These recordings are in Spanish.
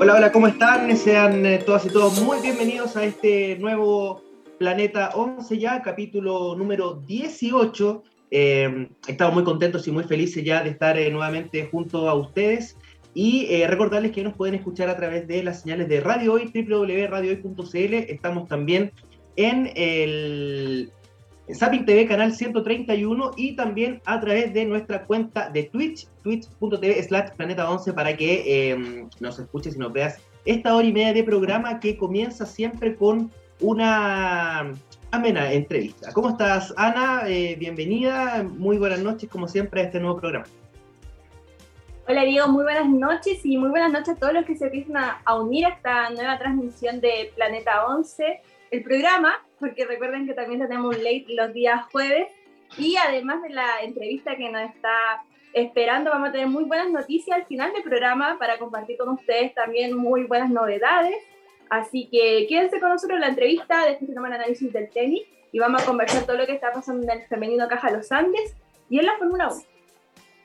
Hola, hola, ¿cómo están? Sean eh, todas y todos muy bienvenidos a este nuevo Planeta 11 ya, capítulo número 18. Eh, estamos muy contentos y muy felices ya de estar eh, nuevamente junto a ustedes y eh, recordarles que nos pueden escuchar a través de las señales de Radio Hoy, www.radiohoy.cl. Estamos también en el Zapping TV canal 131 y también a través de nuestra cuenta de Twitch, twitch.tv slash planeta 11 para que eh, nos escuches y nos veas esta hora y media de programa que comienza siempre con una amena entrevista. ¿Cómo estás, Ana? Eh, bienvenida, muy buenas noches como siempre a este nuevo programa. Hola Diego, muy buenas noches y muy buenas noches a todos los que se empiezan a unir a esta nueva transmisión de Planeta 11 el programa, porque recuerden que también tenemos un late los días jueves, y además de la entrevista que nos está esperando, vamos a tener muy buenas noticias al final del programa para compartir con ustedes también muy buenas novedades. Así que quédense con nosotros en la entrevista, después tenemos el análisis del tenis y vamos a conversar todo lo que está pasando en el femenino Caja Los Andes y en la Fórmula 1.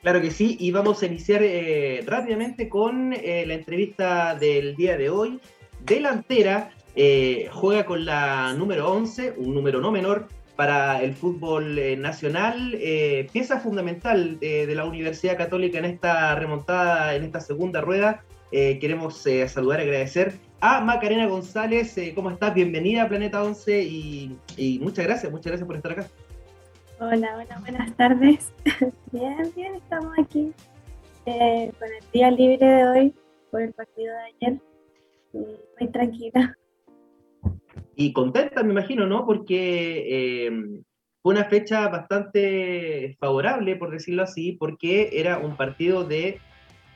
Claro que sí, y vamos a iniciar eh, rápidamente con eh, la entrevista del día de hoy. Delantera, eh, juega con la número 11, un número no menor para el fútbol eh, nacional, eh, pieza fundamental de la Universidad Católica en esta remontada, en esta segunda rueda. queremos saludar y agradecer a Macarena González. ¿Cómo estás? Bienvenida a Planeta 11 y, y, muchas gracias, muchas gracias por estar acá. Hola, hola, buenas tardes. bien, bien, estamos aquí con el día libre de hoy por el partido de ayer. Muy tranquila y contenta, me imagino, ¿no? Porque eh, fue una fecha bastante favorable, por decirlo así, porque era un partido de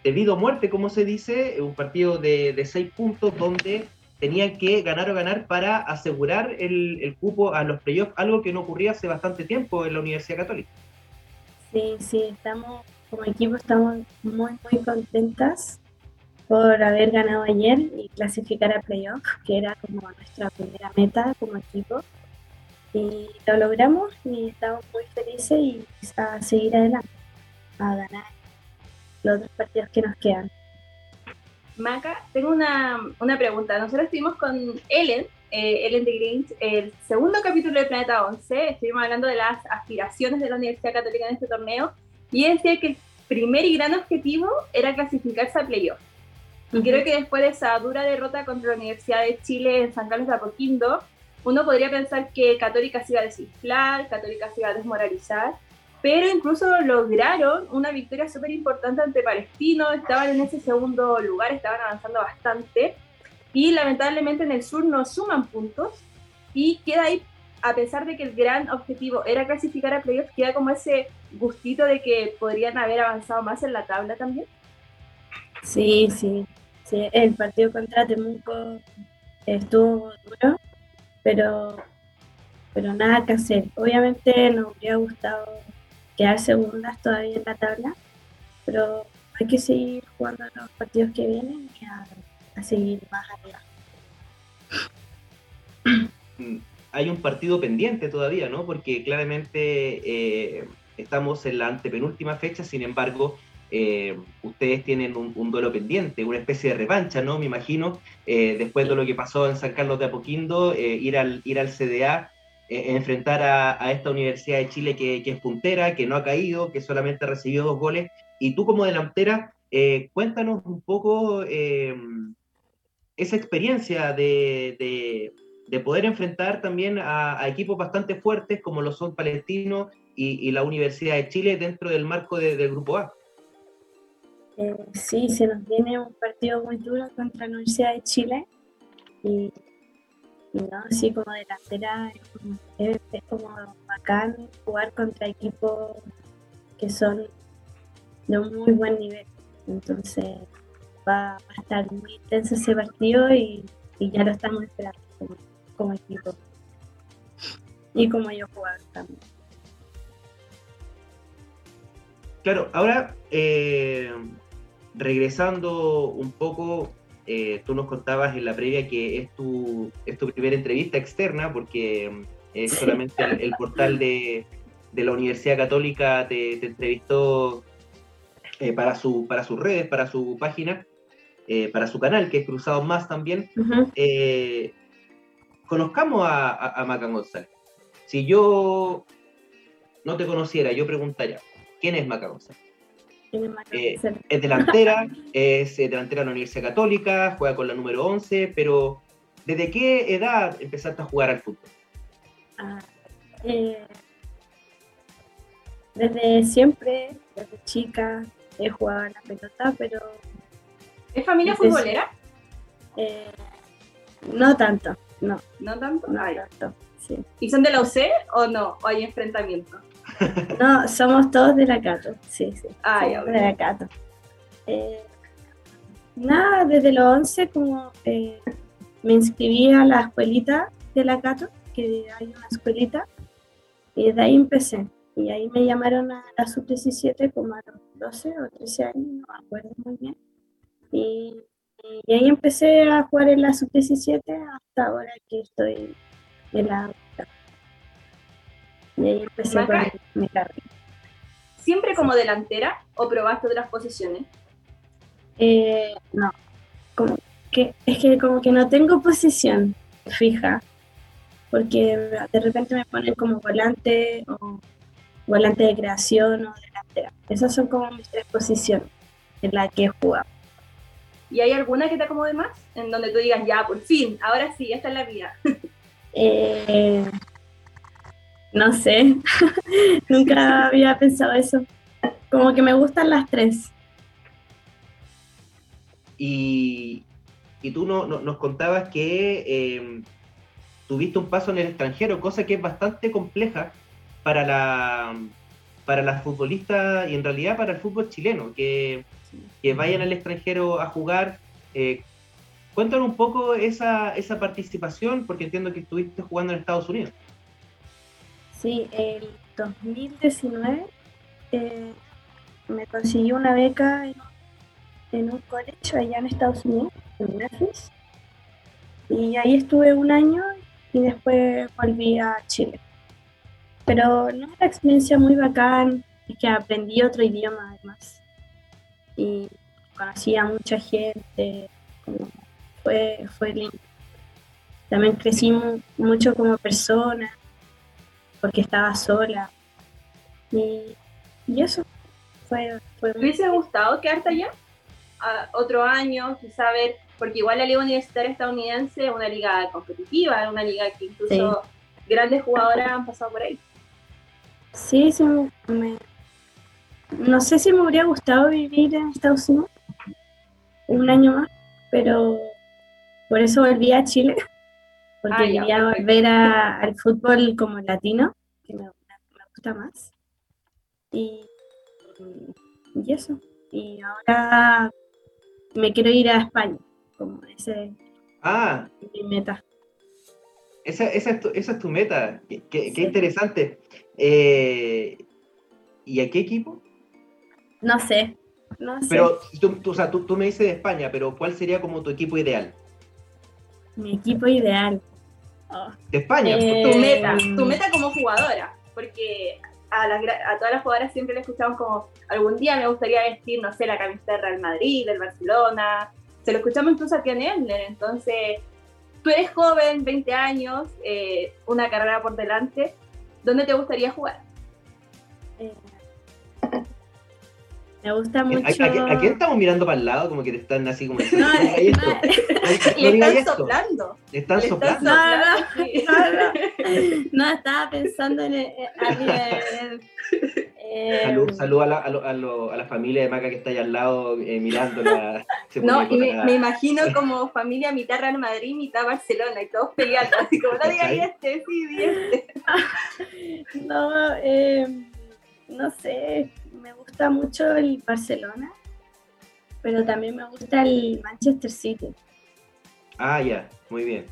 debido a muerte, como se dice, un partido de, de, seis puntos donde tenían que ganar o ganar para asegurar el, el cupo a los playoffs, algo que no ocurría hace bastante tiempo en la Universidad Católica. Sí, sí, estamos como equipo estamos muy, muy contentas por haber ganado ayer y clasificar a playoff, que era como nuestra primera meta como equipo. Y lo logramos y estamos muy felices y a seguir adelante, a ganar los otros partidos que nos quedan. Maca, tengo una, una pregunta. Nosotros estuvimos con Ellen, eh, Ellen de Grange, el segundo capítulo de Planeta 11. Estuvimos hablando de las aspiraciones de la Universidad Católica en este torneo y decía que el primer y gran objetivo era clasificarse a playoff. Y creo que después de esa dura derrota contra la Universidad de Chile en San Carlos de Apoquindo, uno podría pensar que Católica se iba a desinflar, Católica se iba a desmoralizar, pero incluso lograron una victoria súper importante ante Palestino, estaban en ese segundo lugar, estaban avanzando bastante, y lamentablemente en el sur no suman puntos, y queda ahí, a pesar de que el gran objetivo era clasificar a playoffs, queda como ese gustito de que podrían haber avanzado más en la tabla también. Sí, sí, sí. El partido contra Temuco estuvo duro, pero, pero nada que hacer. Obviamente nos habría gustado quedar segundas todavía en la tabla, pero hay que seguir jugando los partidos que vienen y a, seguir más arriba. Hay un partido pendiente todavía, ¿no? Porque claramente eh, estamos en la antepenúltima fecha, sin embargo, eh, ustedes tienen un, duelo pendiente, una especie de revancha, ¿no? Me imagino, eh, después de lo que pasó en San Carlos de Apoquindo, eh, ir, al, ir al CDA, enfrentar a, esta Universidad de Chile que, es puntera, que no ha caído, que solamente ha recibido dos goles. Y tú como delantera, cuéntanos un poco esa experiencia de, poder enfrentar también a, equipos bastante fuertes como lo son Palestino y, la Universidad de Chile dentro del marco del Grupo A. Eh, sí, se nos viene un partido muy duro contra la Universidad de Chile y, no, así como delantera es, como bacán jugar contra equipos que son de un muy buen nivel. Entonces va, a estar muy intenso ese partido y, ya lo estamos esperando como, equipo. Y como yo jugar también. Claro, ahora eh, regresando un poco, eh, tú nos contabas en la previa que es tu, es tu primera entrevista externa, porque mm, es solamente el, portal de, de, la Universidad Católica te, entrevistó eh, para, su, para sus redes, para su página. eh, para su canal, que es Cruzado Más también, conozcamos a, a, Maca González. Si yo no te conociera, yo preguntaría, ¿quién es Maca González? Es, es delantera, es delantera de la Universidad Católica, juega con la número 11, pero ¿desde qué edad empezaste a jugar al fútbol? Ah, desde siempre, desde chica, he jugado a la pelota, pero... ¿Es familia futbolera? Eh, no tanto, no. ¿No tanto? No tanto, sí. ¿Y son de la UC o no? ¿O hay enfrentamiento? No, somos todos de la Cato, sí, sí. Ah, ya, de la Cato. Eh, nada, desde los 11 como eh, me inscribí a la escuelita de la Cato, que hay una escuelita, y desde ahí empecé. Y ahí me llamaron a la sub-17 como a los 12 o 13 años, no me acuerdo muy bien. Y, ahí empecé a jugar en la sub-17 hasta ahora que estoy en la Y ahí empecé con mi carrera. ¿Siempre como delantera o probaste otras posiciones? Eh, no, como que, es que como que no tengo posición fija, porque de repente me ponen como volante o volante de creación o delantera. Esas son como mis tres posiciones en las que he jugado. ¿Y hay alguna que te acomode más? En donde tú digas, ya, por fin, ahora sí, esta es la vida. Eh, no sé, nunca había pensado eso. Como que me gustan las tres. Y, tú no, nos contabas que eh, tuviste un paso en el extranjero, cosa que es bastante compleja para la para las futbolistas y en realidad para el fútbol chileno, que, que vayan al extranjero a jugar. Eh, cuéntanos un poco esa, esa participación, porque entiendo que estuviste jugando en Estados Unidos. Sí, el 2019 eh, me consiguió una beca en, un colegio allá en Estados Unidos, en Memphis. Y ahí estuve un año y después volví a Chile pero no una experiencia muy bacán, es que aprendí otro idioma además. Y conocí a mucha gente, fue, fue lindo. También crecí mucho como persona, porque estaba sola. Y, y eso fue, fue ¿Te hubiese gustado quedarte allá? A otro año, quizá ver, porque igual la liga universitaria estadounidense es una liga competitiva, es una liga que incluso grandes jugadoras han pasado por ahí. Sí, sí, me, no sé si me habría gustado vivir en Estados Unidos un año más, pero por eso volví a Chile, porque ah, quería volver al fútbol como latino, que me, gusta más. Y, y, eso. Y ahora me quiero ir a España, como ese ah, mi meta. Esa, esa, es, tu, esa es tu meta, qué, qué interesante. Eh, ¿Y a qué equipo? No sé. No sé. Pero tú, o sea, tú, tú, me dices de España, pero ¿cuál sería como tu equipo ideal? Mi equipo ideal. Oh. De España. Eh, tu meta, tu meta como jugadora. Porque a, a, todas las jugadoras siempre le escuchamos como algún día me gustaría vestir, no sé, la camiseta del Real Madrid, del Barcelona. Se lo escuchamos incluso a Ken Entonces, tú eres joven, 20 años, eh, una carrera por delante. ¿Dónde te gustaría jugar? Eh, me gusta mucho. ¿A, quién estamos mirando para el lado? Como que te están así como. No, no, le están soplando. ¿Le están soplando? No, no, no, estaba pensando en. El, eh, salud, salud a, la, a, a, la familia de Maca que está allá al lado eh, mirándola. no, y me, imagino como familia mitad Real Madrid, mitad Barcelona y todos peleando, así como no diga este, sí, este. no, eh, no sé, me gusta mucho el Barcelona, pero también me gusta el Manchester City. Ah, ya, muy bien.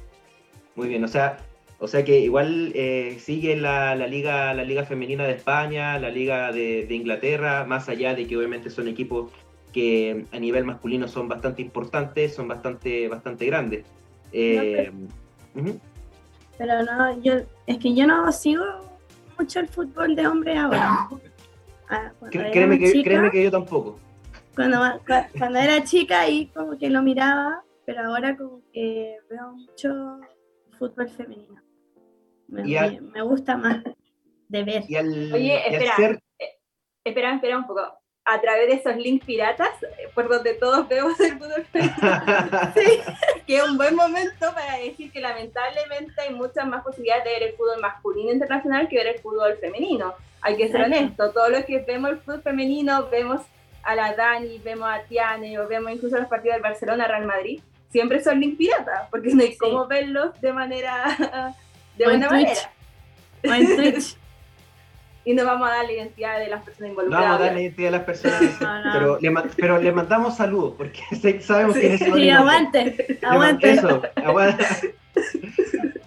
Muy bien, o sea, o sea que igual eh, sigue la, liga, la liga femenina de España, la liga de, Inglaterra, más allá de que obviamente son equipos que a nivel masculino son bastante importantes, son bastante, bastante grandes. Eh, pero, no, yo, es que yo no sigo mucho el fútbol de hombre ahora. Ah, créeme, que, créeme que yo tampoco. Cuando, cuando era chica ahí como que lo miraba, pero ahora como que veo mucho fútbol femenino. Me, gusta más de ver. Oye, espera, eh, espera, espera un poco a través de esos links piratas, eh, por donde todos vemos el fútbol femenino. sí, que es un buen momento para decir que lamentablemente hay muchas más posibilidades de ver el fútbol masculino internacional que ver el fútbol femenino. Hay que ser honesto, todo lo que vemos el fútbol femenino, vemos a la Dani, vemos a Tiane, o vemos incluso los partidos del Barcelona, Real Madrid, siempre son links piratas, porque no hay cómo verlos de manera, de buena manera. Twitch y no vamos a dar la identidad de las personas involucradas. No vamos a dar la identidad de las personas, Pero, le, pero le mandamos saludos, porque sabemos que es Sí, aguante, aguante. Eso, aguante,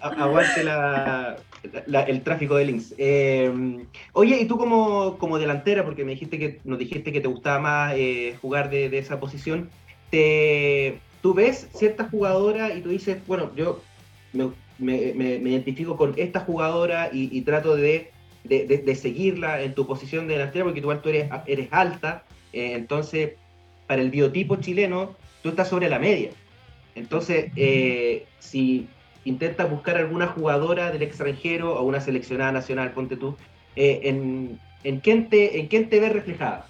aguante la, el tráfico de links. Eh, oye, y tú como, como delantera, porque me dijiste que nos dijiste que te gustaba más eh, jugar de, de, esa posición, te, tú ves ciertas jugadoras y tú dices, bueno, yo me, me, me identifico con esta jugadora y, y trato de de, seguirla en tu posición de delantera, porque igual tú eres, eres alta, eh, entonces para el biotipo chileno tú estás sobre la media. Entonces, eh, si intentas buscar alguna jugadora del extranjero o una seleccionada nacional, ponte tú, eh, en, en, quién te, ¿en quién te ves reflejada?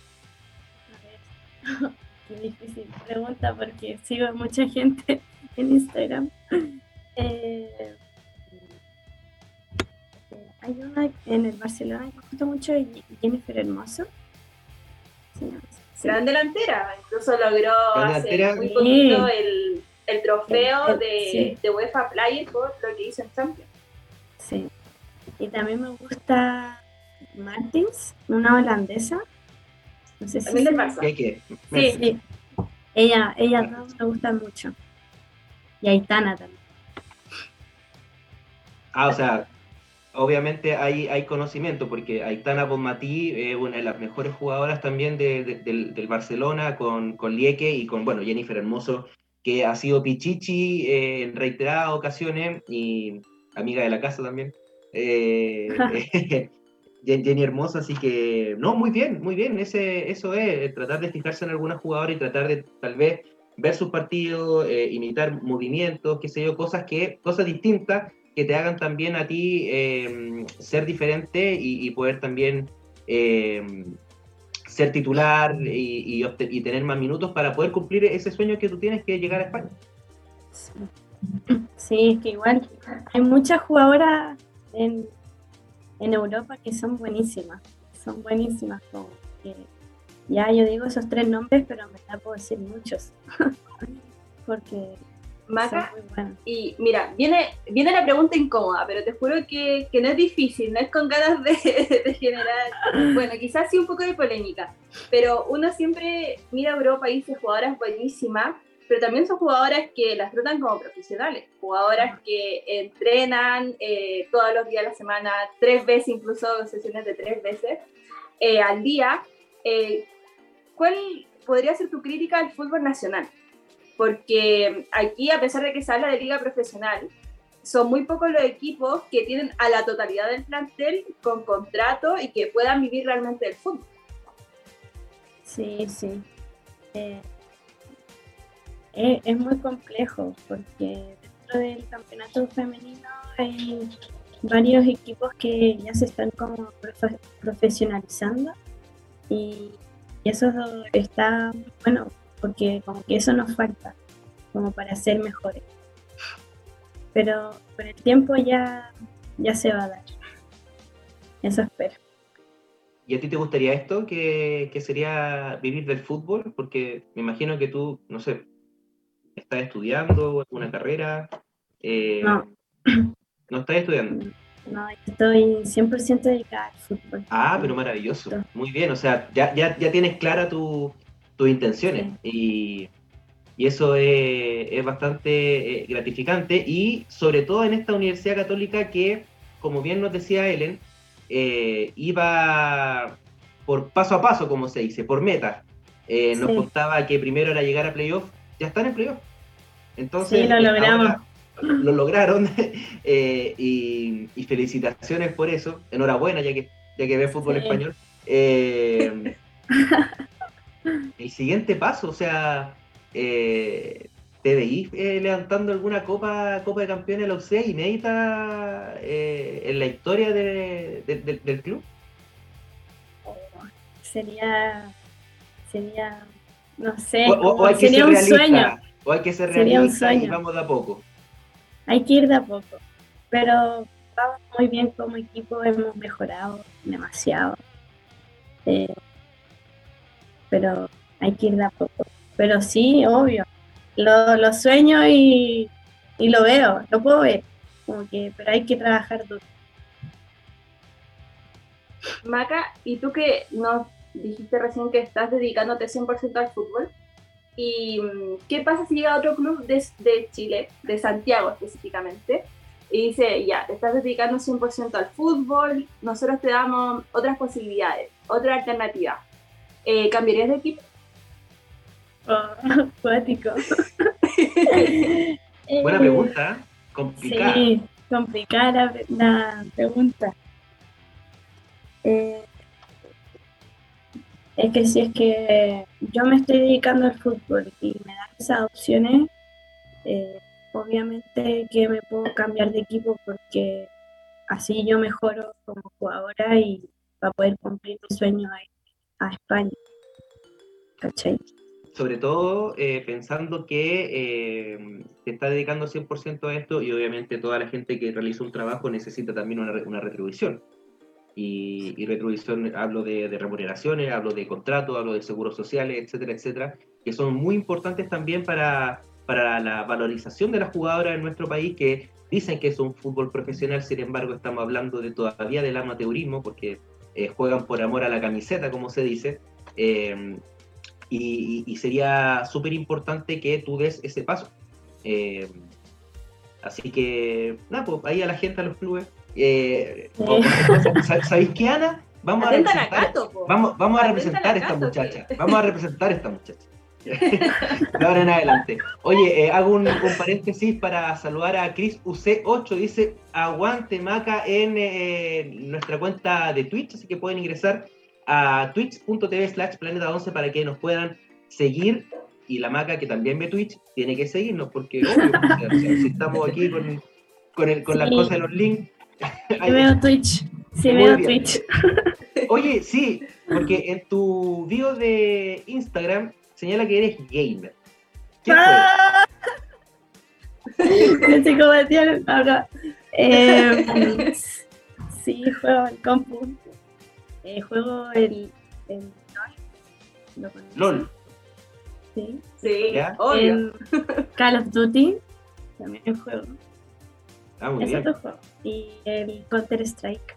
A ver, qué difícil pregunta porque sigo a mucha gente en Instagram. hay una en el Barcelona que me gusta mucho, Jennifer Hermoso. Gran delantera, incluso logró hace muy poquito el, el trofeo de, de, UEFA Player por lo que hizo en Champions. Sí. Y también me gusta Martins, una holandesa. No sé si del Barça. Sí, sí. Ella, ella dos me gustan mucho. Y Aitana también. Ah, o sea, obviamente hay, conocimiento, porque Aitana Bonmatí es una de las mejores jugadoras también del, Barcelona, con, con Lieke y con, bueno, Jennifer Hermoso, que ha sido Pichichi eh, en reiteradas ocasiones y amiga de la casa también. Eh, Jenny Hermoso, así que, no, muy bien, muy bien, ese, eso es, tratar de fijarse en alguna jugadora y tratar de tal vez ver sus partidos, eh, imitar movimientos, qué sé yo, cosas que, cosas distintas que te hagan también a ti em, ser diferente y, poder también em, ser titular y, tener más minutos para poder cumplir ese sueño que tú tienes que llegar a España. Sí, es que igual hay muchas jugadoras en, Europa que son buenísimas, son buenísimas. ya yo digo esos tres nombres, pero me da puedo decir muchos, porque Maca. Y mira, viene, viene la pregunta incómoda, pero te juro que, no es difícil, no es con ganas de, generar, bueno, quizás sí un poco de polémica, pero uno siempre mira a Europa y dice jugadoras buenísimas, pero también son jugadoras que las tratan como profesionales, jugadoras que entrenan eh, todos los días de la semana, tres veces, incluso sesiones de tres veces eh, al día. Eh, ¿Cuál podría ser tu crítica al fútbol nacional? Porque aquí, a pesar de que se habla de liga profesional, son muy pocos los equipos que tienen a la totalidad del plantel con contrato y que puedan vivir realmente del fútbol. Sí, sí. Eh, es, muy complejo porque dentro del campeonato femenino hay varios equipos que ya se están como profesionalizando y eso está, bueno, porque como que eso nos falta, como para ser mejores. Pero con el tiempo ya, ya se va a dar. Eso espero. ¿Y a ti te gustaría esto, que, sería vivir del fútbol? Porque me imagino que tú, no sé, estás estudiando una carrera. Eh, no. ¿No estás estudiando? No, estoy 100% dedicada al fútbol. Ah, pero maravilloso. Muy bien, o sea, ya, ya, ya tienes clara tu, tus intenciones. Y, y, eso es, bastante eh, gratificante. Y sobre todo en esta Universidad Católica que, como bien nos decía Ellen, eh, iba por paso a paso, como se dice, por meta. Eh, nos contaba que primero era llegar a playoff, ya están en playoff. Entonces, sí, lo logramos. Lo lograron y, felicitaciones por eso. Enhorabuena, ya que, ya que ve fútbol español. siguiente paso, o sea, eh, ¿te veís eh, levantando alguna copa, copa de campeones la UC inédita eh, en la historia de, del club? sería, sería, no sé, sería un sueño. O hay que ser realista y vamos de a poco. Hay que ir de a poco. Pero vamos muy bien como equipo, hemos mejorado demasiado. Eh, pero hay que ir de a poco. Pero sí, obvio, lo, sueño y, y, lo veo, lo puedo ver, como que, pero hay que trabajar duro. Maca, ¿y tú que nos dijiste recién que estás dedicándote 100% al fútbol? ¿Y mm, qué pasa si llega otro club de, de Chile, de Santiago específicamente, y dice, ya, te estás dedicando 100% al fútbol, nosotros te damos otras posibilidades, otra alternativa. Eh, ¿Cambiarías de equipo? Oh, poético. Buena eh, pregunta, ¿eh? complicada. Sí, complicada la, pregunta. es que si es que yo me estoy dedicando al fútbol y me dan esas opciones, obviamente que me puedo cambiar de equipo porque así yo mejoro como jugadora y para poder cumplir mi sueño a, a España. Sobre todo eh, pensando que eh, te está dedicando 100% a esto y obviamente toda la gente que realiza un trabajo necesita también una, una retribución. Y, y, retribución, hablo de, de, remuneraciones, hablo de contratos, hablo de seguros sociales, etcétera, etcétera, que son muy importantes también para, para la valorización de las jugadoras en nuestro país que dicen que es un fútbol profesional, sin embargo estamos hablando de todavía del amateurismo porque eh, juegan por amor a la camiseta, como se dice, eh, y, sería súper importante que tú des ese paso. Eh, así que, nada, pues ahí a la gente, a los clubes. ¿Sabéis qué, Ana? Vamos a representar, vamos, vamos a representar a esta muchacha. Vamos a representar a esta muchacha. De ahora en adelante. Oye, eh, hago un, paréntesis para saludar a Chris UC8. Dice aguante Maca en eh, nuestra cuenta de Twitch, así que pueden ingresar a twitch.tv slash planeta 11 para que nos puedan seguir. Y la Maca, que también ve Twitch, tiene que seguirnos porque, obvio, si estamos aquí con, con, el, con las cosas de los links. Sí veo Twitch. Sí veo Twitch. Oye, sí, porque en tu video de Instagram señala que eres gamer. ¿Qué ¡Ah! fue? acá. Eh, sí, juego el compu. Eh, juego el, el LOL. LOL. Sí. Sí, obvio. Call of Duty. También juego. Ah, muy bien. Otro juego. Y el Counter Strike.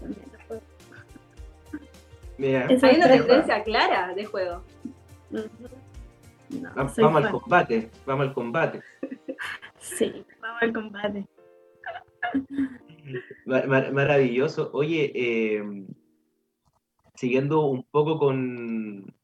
También lo juego. Mira. Hay una tendencia clara de juego vamos al combate, vamos al combate. Sí, vamos al combate. maravilloso. Oye, em, siguiendo un poco con,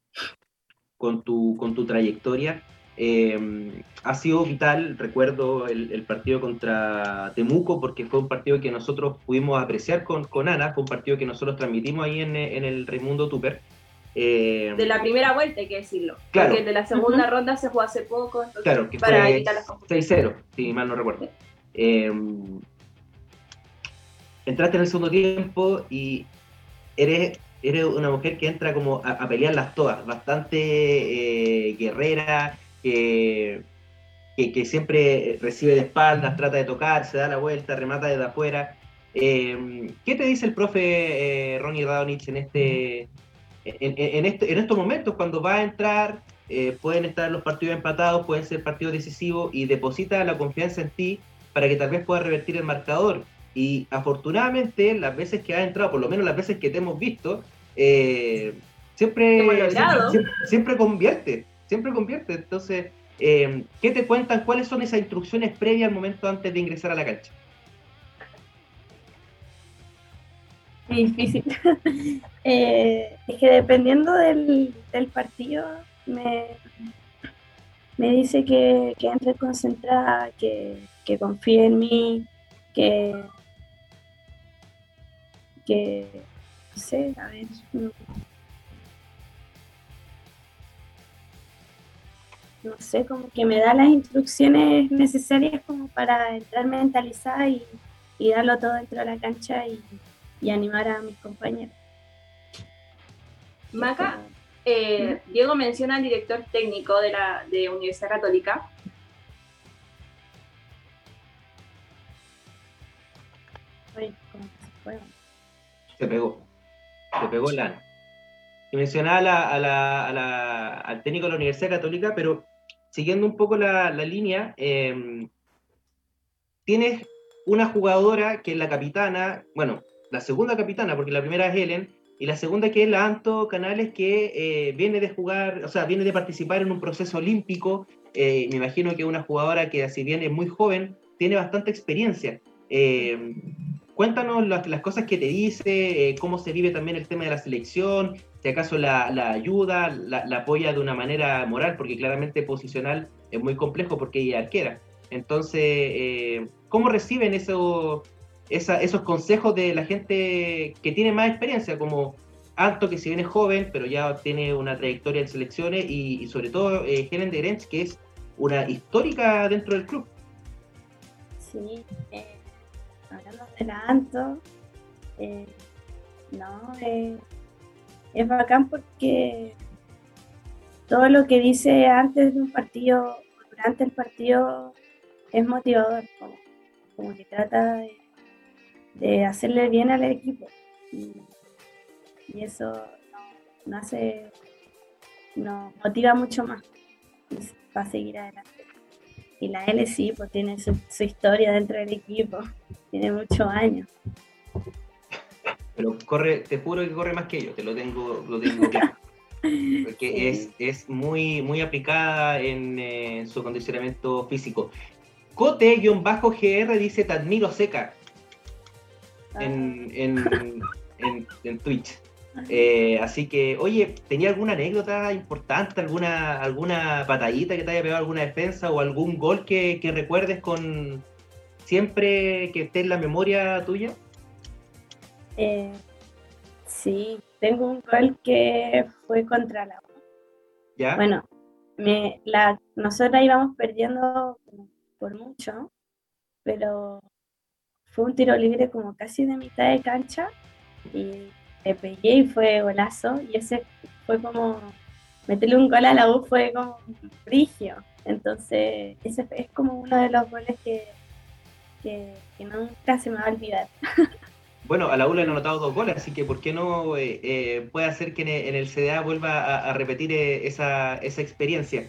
con, tu, con tu trayectoria, em, ha sido vital, recuerdo el, partido contra Temuco, porque fue un partido que nosotros pudimos apreciar con, con Ana, fue un partido que nosotros transmitimos ahí en, en el Raimundo Tupper. Eh, de la primera vuelta, hay que decirlo. Claro. Porque de la segunda ronda se jugó hace poco. claro, que para fue 6-0, si mal no recuerdo. Eh, entraste en el segundo tiempo y eres, eres una mujer que entra como a, pelearlas todas, bastante eh, guerrera, que, que, siempre recibe de espaldas, trata de tocar, se da la vuelta, remata desde afuera. ¿Qué te dice el profe Ronnie Radonich en este en, este, en estos momentos, cuando va a entrar, eh, pueden estar los partidos empatados, pueden ser partidos decisivos y deposita la confianza en ti para que tal vez pueda revertir el marcador. Y afortunadamente, las veces que ha entrado, por lo menos las veces que te hemos visto, eh, siempre, siempre, convierte, siempre convierte. Entonces, eh, ¿qué te cuentan? ¿Cuáles son esas instrucciones previas al momento antes de ingresar a la cancha? Difícil. Eh, es que dependiendo del, partido, me, me dice que, que entre concentrada, que, que confíe en mí, que, que, no sé, a ver. no sé, como que me da las instrucciones necesarias como para entrar mentalizada y, y darlo todo dentro de la cancha y, y animar a mis compañeros. Maca, eh, Diego menciona al director técnico de la de Universidad Católica. se pegó. Se pegó la. Y mencionaba al técnico de la Universidad Católica, pero siguiendo un poco la, línea, em, tienes una jugadora que es la capitana, bueno, la segunda capitana, porque la primera es Helen, y la segunda que es la Anto Canales, que eh, viene de jugar, o sea, viene de participar en un proceso olímpico. Eh, me imagino que una jugadora que, si bien es muy joven, tiene bastante experiencia. Eh, cuéntanos las, cosas que te dice, cómo se vive también el tema de la selección, si acaso la, ayuda, la, apoya de una manera moral, porque claramente posicional es muy complejo porque ella es arquera. Entonces, ¿cómo reciben eso, esos consejos de la gente que tiene más experiencia, como Alto, que si bien es joven, pero ya tiene una trayectoria en selecciones, y, sobre todo eh, Helen de Grenz, que es una histórica dentro del club. Sí, eh, hablando de la Anto, eh, no, eh, es bacán porque todo lo que dice antes de un partido, durante el partido, es motivador, como, como que trata de de hacerle bien al equipo. Y, eso nos hace, nos motiva mucho más para seguir adelante. Y la L sí, pues tiene su, historia dentro del equipo, tiene muchos años. Pero corre, te juro que corre más que yo, te lo tengo, lo tengo claro. Porque es, es, muy, muy aplicada en eh, su condicionamiento físico. Cote-GR dice: Te admiro seca en, en, Twitch. Eh, así que, oye, ¿tenía alguna anécdota importante, alguna, alguna patadita que te haya pegado alguna defensa o algún gol que, recuerdes con siempre que esté en la memoria tuya? Eh, sí, tengo un gol que fue contra la ¿Ya? Bueno, me, la, nosotros íbamos perdiendo por mucho, pero fue un tiro libre como casi de mitad de cancha y le pegué y fue golazo. Y ese fue como meterle un gol a la U fue como frigio entonces ese es como uno de los goles que, nunca se me va a olvidar. Bueno, a la U le han anotado dos goles, así que ¿por qué no eh, eh, puede hacer que en el, CDA vuelva a, repetir eh, esa, esa, experiencia?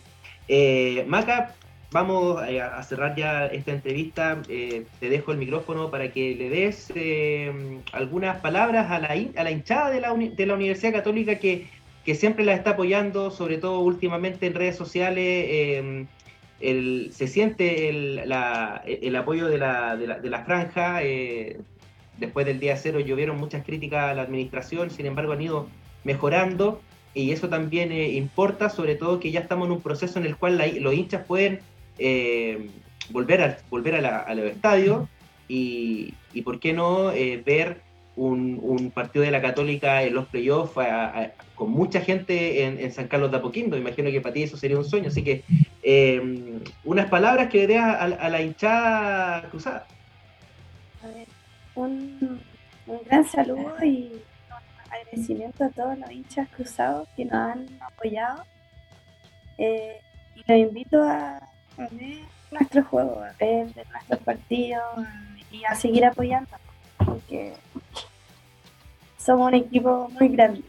Maca, vamos eh, a cerrar ya esta entrevista. Eh, te dejo el micrófono para que le des eh, algunas palabras a la, a la hinchada de la, de la Universidad Católica que, siempre la está apoyando, sobre todo últimamente en redes sociales. se siente el, la, el apoyo de la, de la, de la franja. después del día cero llovieron muchas críticas a la administración, sin embargo han ido mejorando y eso también importa, sobre todo que ya estamos en un proceso en el cual los hinchas pueden eh, volver, a, volver a, los estadios y, y, por qué no, eh, ver un, partido de la Católica en los playoffs con mucha gente en, San Carlos de Apoquindo. Imagino que para ti eso sería un sueño. Así que eh, unas palabras que le dé a, la hinchada cruzada. un, gran saludo y agradecimiento a todos los hinchas cruzados que nos han apoyado. y los invito a, a ver nuestro juego, a ver nuestros partidos y a seguir apoyando, porque somos un equipo muy grande.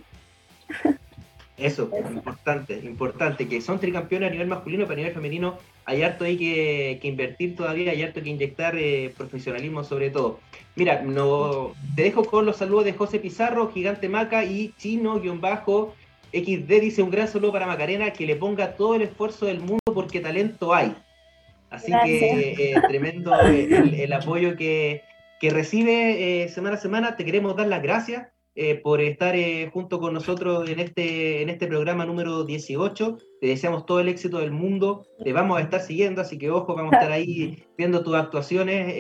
Eso, importante, importante, que son tricampeones a nivel masculino, pero a nivel femenino hay harto ahí que, invertir todavía, hay harto que inyectar eh, profesionalismo sobre todo. Mira, no, te dejo con los saludos de José Pizarro, Gigante Maca y Chino-Bajo XD dice un gran saludo para Macarena, que le ponga todo el esfuerzo del mundo porque talento hay. Así que eh, tremendo el, apoyo que, recibe eh, semana a semana. Te queremos dar las gracias eh, por estar junto con nosotros en este, en este programa número 18. Te deseamos todo el éxito del mundo. Te vamos a estar siguiendo, así que ojo, vamos a estar ahí viendo tus actuaciones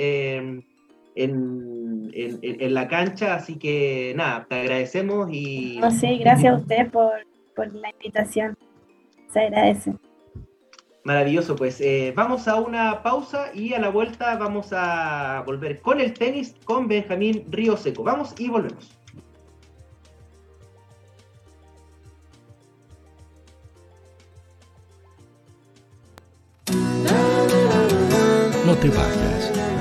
en, en, la cancha. Así que nada, te agradecemos y... sí, gracias a usted por, por la invitación. Se agradece. Maravilloso, pues eh, vamos a una pausa y a la vuelta vamos a volver con el tenis con Benjamín Río Seco. Vamos y volvemos. No te vayas.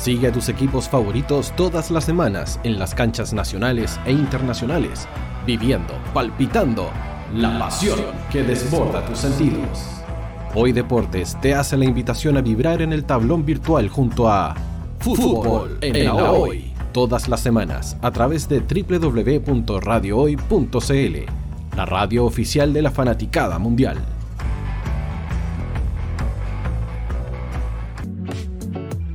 Sigue a tus equipos favoritos todas las semanas en las canchas nacionales e internacionales, viviendo, palpitando la pasión que desborda tus sentidos. Hoy Deportes te hace la invitación a vibrar en el tablón virtual junto a Fútbol en la Hoy, todas las semanas a través de www.radiohoy.cl, la radio oficial de la fanaticada mundial.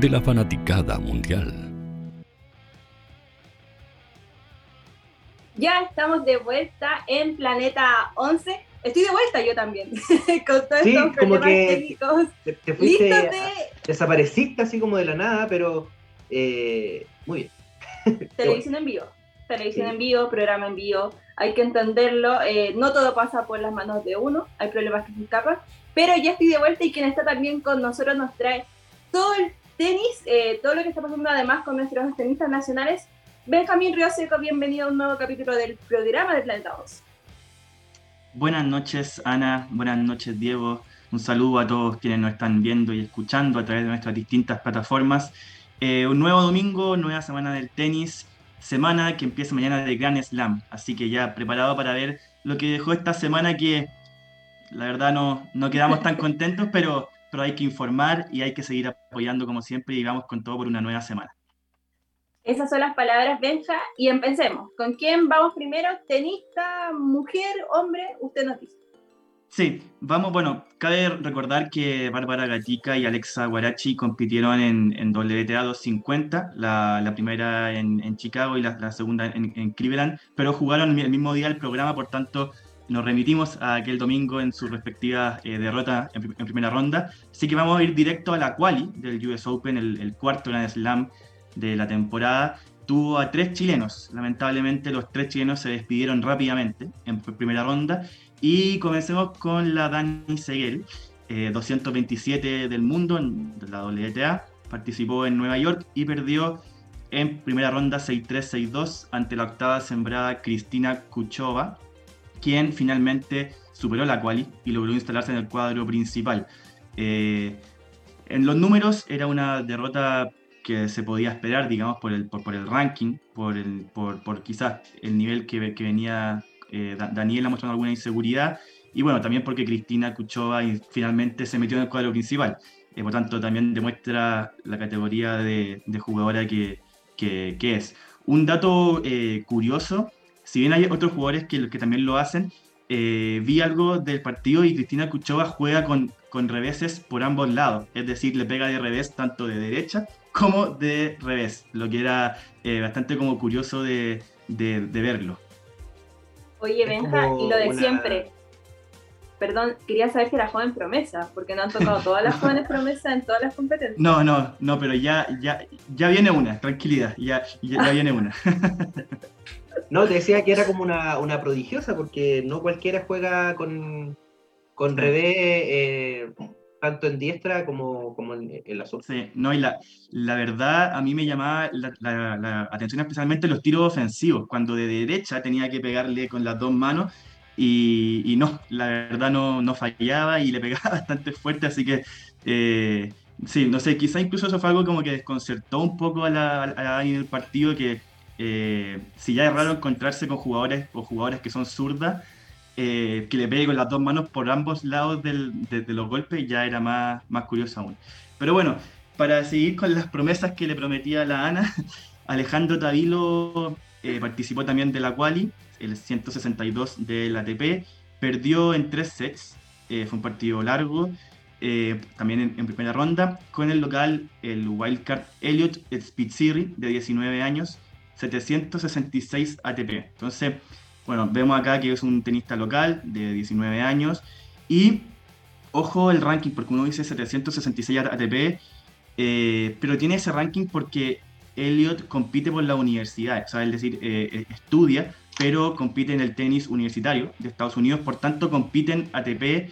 de la fanaticada mundial. Ya estamos de vuelta en Planeta 11. Estoy de vuelta yo también, con todos Sí, estos como problemas que técnicos. te, te fuiste, de desapareciste así como de la nada, pero eh, muy bien. televisión en vivo. Televisión Sí. en vivo, programa en vivo. Hay que entenderlo. eh, no todo pasa por las manos de uno. Hay problemas que se escapan. Pero ya estoy de vuelta y quien está también con nosotros nos trae todo el tenis, eh, todo lo que está pasando además con nuestros tenistas nacionales. Benjamín Rioseco, bienvenido a un nuevo capítulo del programa de Planeta 2. Buenas noches, Ana. Buenas noches, Diego. Un saludo a todos quienes nos están viendo y escuchando a través de nuestras distintas plataformas. Eh, un nuevo domingo, nueva semana del tenis, semana que empieza mañana de Grand Slam. Así que ya preparado para ver lo que dejó esta semana que la verdad no, no quedamos tan contentos, pero, pero hay que informar y hay que seguir apoyando como siempre y vamos con todo por una nueva semana. Esas son las palabras, Benja, y empecemos. ¿Con quién vamos primero? ¿Tenista, mujer, hombre? Usted nos dice. Sí, vamos, bueno, cabe recordar que Bárbara Gatica y Alexa Guarachi compitieron en, en WTA 250, la, la primera en, en Chicago y la, la segunda en, en Cleveland, pero jugaron el mismo día el programa, por tanto nos remitimos a aquel domingo en sus respectivas eh, derrotas en, primera ronda. Así que vamos a ir directo a la quali del US Open, el, cuarto Grand Slam de la temporada. Tuvo a tres chilenos. Lamentablemente los tres chilenos se despidieron rápidamente en primera ronda. Y comencemos con la Dani Seguel, eh, 227 del mundo en la WTA. Participó en Nueva York y perdió en primera ronda 6-3, 6-2 ante la octava sembrada Cristina Kuchova, quien finalmente superó la quali y logró instalarse en el cuadro principal. Eh, en los números era una derrota que se podía esperar, digamos, por el, por, el ranking, por, el, por, quizás el nivel que, que venía eh, Da- Daniela mostrando alguna inseguridad, y bueno, también porque Cristina Kuchova finalmente se metió en el cuadro principal. Eh, por tanto, también demuestra la categoría de, de jugadora que, que, que es. Un dato eh, curioso, si bien hay otros jugadores que, que también lo hacen, eh, vi algo del partido y Cristina Kuchova juega con, con reveses por ambos lados, es decir, le pega de revés tanto de derecha como de revés, lo que era eh, bastante como curioso de, de- de verlo. Oye, Benja, y lo de una- siempre. Perdón, quería saber si era joven promesa, porque no han tocado todas las jóvenes promesas en todas las competencias. No, no, no, pero ya, ya, ya viene una, tranquilidad, ya, ya, ya viene una. No, te decía que era como una, una prodigiosa, porque no cualquiera juega con, con revés eh, tanto en diestra como, como en, en, la zona. Sí, no, y la, la verdad a mí me llamaba la, la, la, atención especialmente los tiros ofensivos, cuando de derecha tenía que pegarle con las dos manos y, y no, la verdad no, no, fallaba y le pegaba bastante fuerte, así que eh, sí, no sé, quizá incluso eso fue algo como que desconcertó un poco a la, a del partido que eh, si ya es raro encontrarse con jugadores o jugadores que son zurdas, eh, que le pegue con las dos manos por ambos lados del, de, de, los golpes, ya era más, más curioso aún. Pero bueno, para seguir con las promesas que le prometía la Ana, Alejandro Tavilo eh, participó también de la Quali, el 162 del ATP, perdió en tres sets, eh, fue un partido largo, eh, también en, en, primera ronda, con el local, el wildcard Elliot Spitziri, de 19 años, 766 ATP. Entonces, bueno, vemos acá que es un tenista local de 19 años y ojo el ranking, porque uno dice 766 ATP, eh, pero tiene ese ranking porque Elliot compite por la universidad, o es decir, eh, estudia, pero compite en el tenis universitario de Estados Unidos, por tanto compiten ATP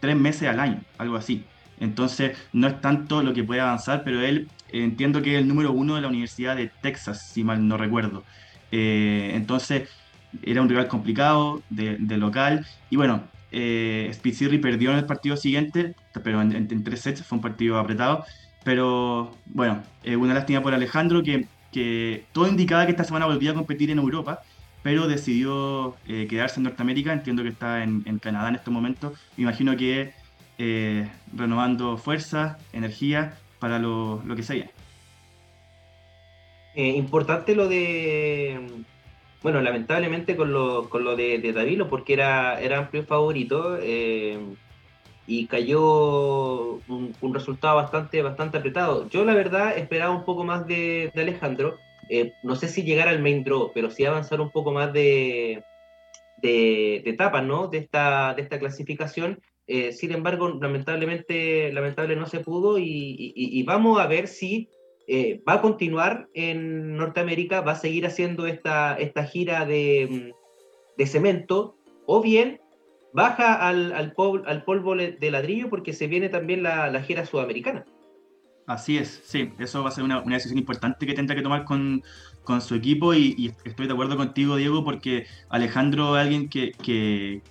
tres meses al año, algo así. Entonces, no es tanto lo que puede avanzar, pero él eh, entiendo que es el número uno de la Universidad de Texas, si mal no recuerdo. Eh, entonces, era un rival complicado de, de local. Y bueno, eh, Spitzirri perdió en el partido siguiente, pero en, en, en, tres sets fue un partido apretado. Pero bueno, eh, una lástima por Alejandro, que, que, todo indicaba que esta semana volvía a competir en Europa, pero decidió eh, quedarse en Norteamérica. Entiendo que está en, en Canadá en estos momentos. Me imagino que eh, renovando fuerza, energía para lo, lo que se viene. importante lo de bueno, lamentablemente con lo, con lo de, Davilo, porque era, era amplio favorito eh, y cayó un, resultado bastante, bastante apretado. Yo la verdad esperaba un poco más de, de Alejandro, eh, no sé si llegar al main draw, pero sí avanzar un poco más de, de, de etapas, ¿no? De esta, de esta clasificación. Eh, sin embargo, lamentablemente, lamentable no se pudo y, vamos a ver si eh, va a continuar en Norteamérica, va a seguir haciendo esta, esta gira de, de cemento, o bien baja al, al, pol, al, polvo de ladrillo porque se viene también la, la, gira sudamericana. Así es, sí, eso va a ser una, una decisión importante que tendrá que tomar con, con su equipo y, estoy de acuerdo contigo, Diego, porque Alejandro es alguien que,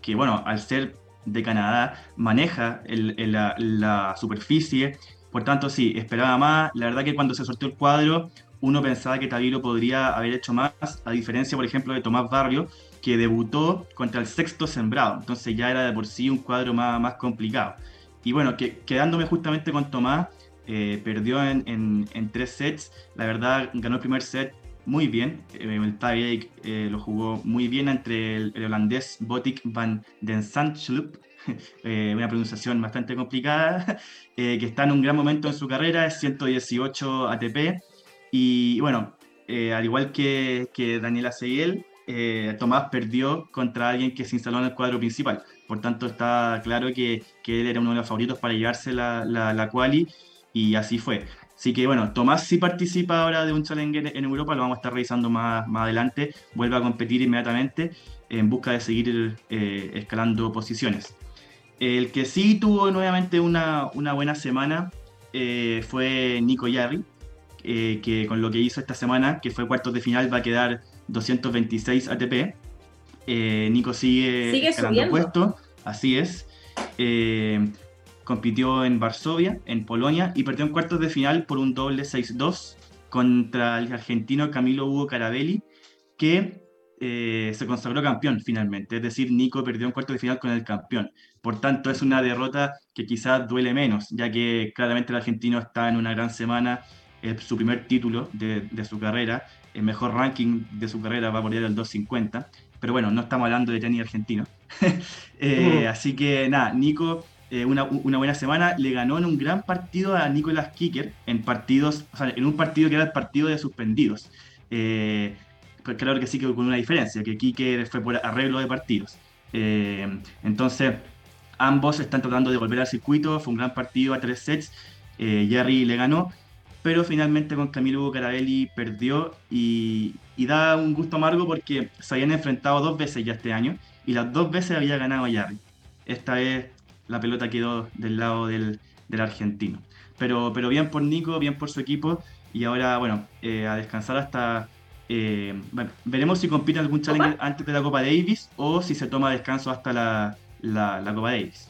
que bueno, al ser de Canadá, maneja la, superficie, por tanto, sí, esperaba más. La verdad que cuando se sorteó el cuadro, uno pensaba que Taviro podría haber hecho más, a diferencia, por ejemplo, de Tomás Barrio, que debutó contra el sexto sembrado. Entonces ya era de por sí un cuadro más, complicado. Y bueno, que, quedándome justamente con Tomás, eh, perdió en, en, tres sets. La verdad, ganó el primer set muy bien. Eh, el tiebreak eh, lo jugó muy bien entre el, el holandés Botik van den Sandschlup eh, una pronunciación bastante complicada, eh, que está en un gran momento en su carrera, es 118 ATP. Y bueno, al igual que, que Daniela Seguel, Tomás perdió contra alguien que se instaló en el cuadro principal. Por tanto, está claro que, que él era uno de los favoritos para llevarse la, la, la quali y así fue. Así que bueno, Tomás sí participa ahora de un Challenger en Europa, lo vamos a estar revisando más, más adelante. Vuelve a competir inmediatamente en busca de seguir eh, escalando posiciones. El que sí tuvo nuevamente una, una buena semana eh, fue Nico Yarri, eh, que con lo que hizo esta semana, que fue cuartos de final, va a quedar 226 ATP. Nico sigue, sigue escalando puesto, así es. Eh, compitió en Varsovia, en Polonia, y perdió en cuartos de final por un doble 6-2 contra el argentino Camilo Hugo Carabelli, que eh, se consagró campeón finalmente. Es decir, Nico perdió en cuartos de final con el campeón. Por tanto, es una derrota que quizás duele menos, ya que claramente el argentino está en una gran semana, su primer título de, de su carrera, el mejor ranking de su carrera va a por el 250, pero bueno, no estamos hablando de tenis argentino. eh, uh. Así que nada, Nico, eh, una, buena semana, le ganó en un gran partido a Nicolás Kicker, en partidos, o sea, en un partido que era el partido de suspendidos. Eh, pues claro que sí que con una diferencia, que Kicker fue por arreglo de partidos. Eh, entonces, ambos están tratando de volver al circuito, fue un gran partido a tres sets, Jerry le ganó, pero finalmente con Camilo Carabelli perdió y, da un gusto amargo porque se habían enfrentado dos veces ya este año y las dos veces había ganado Jerry. Esta vez la pelota quedó del lado del, del argentino. Pero, pero bien por Nico, bien por su equipo y ahora, bueno, eh, a descansar hasta... Eh, veremos si compite algún challenge antes de la Copa Davis o si se toma descanso hasta la, la, Copa Davis.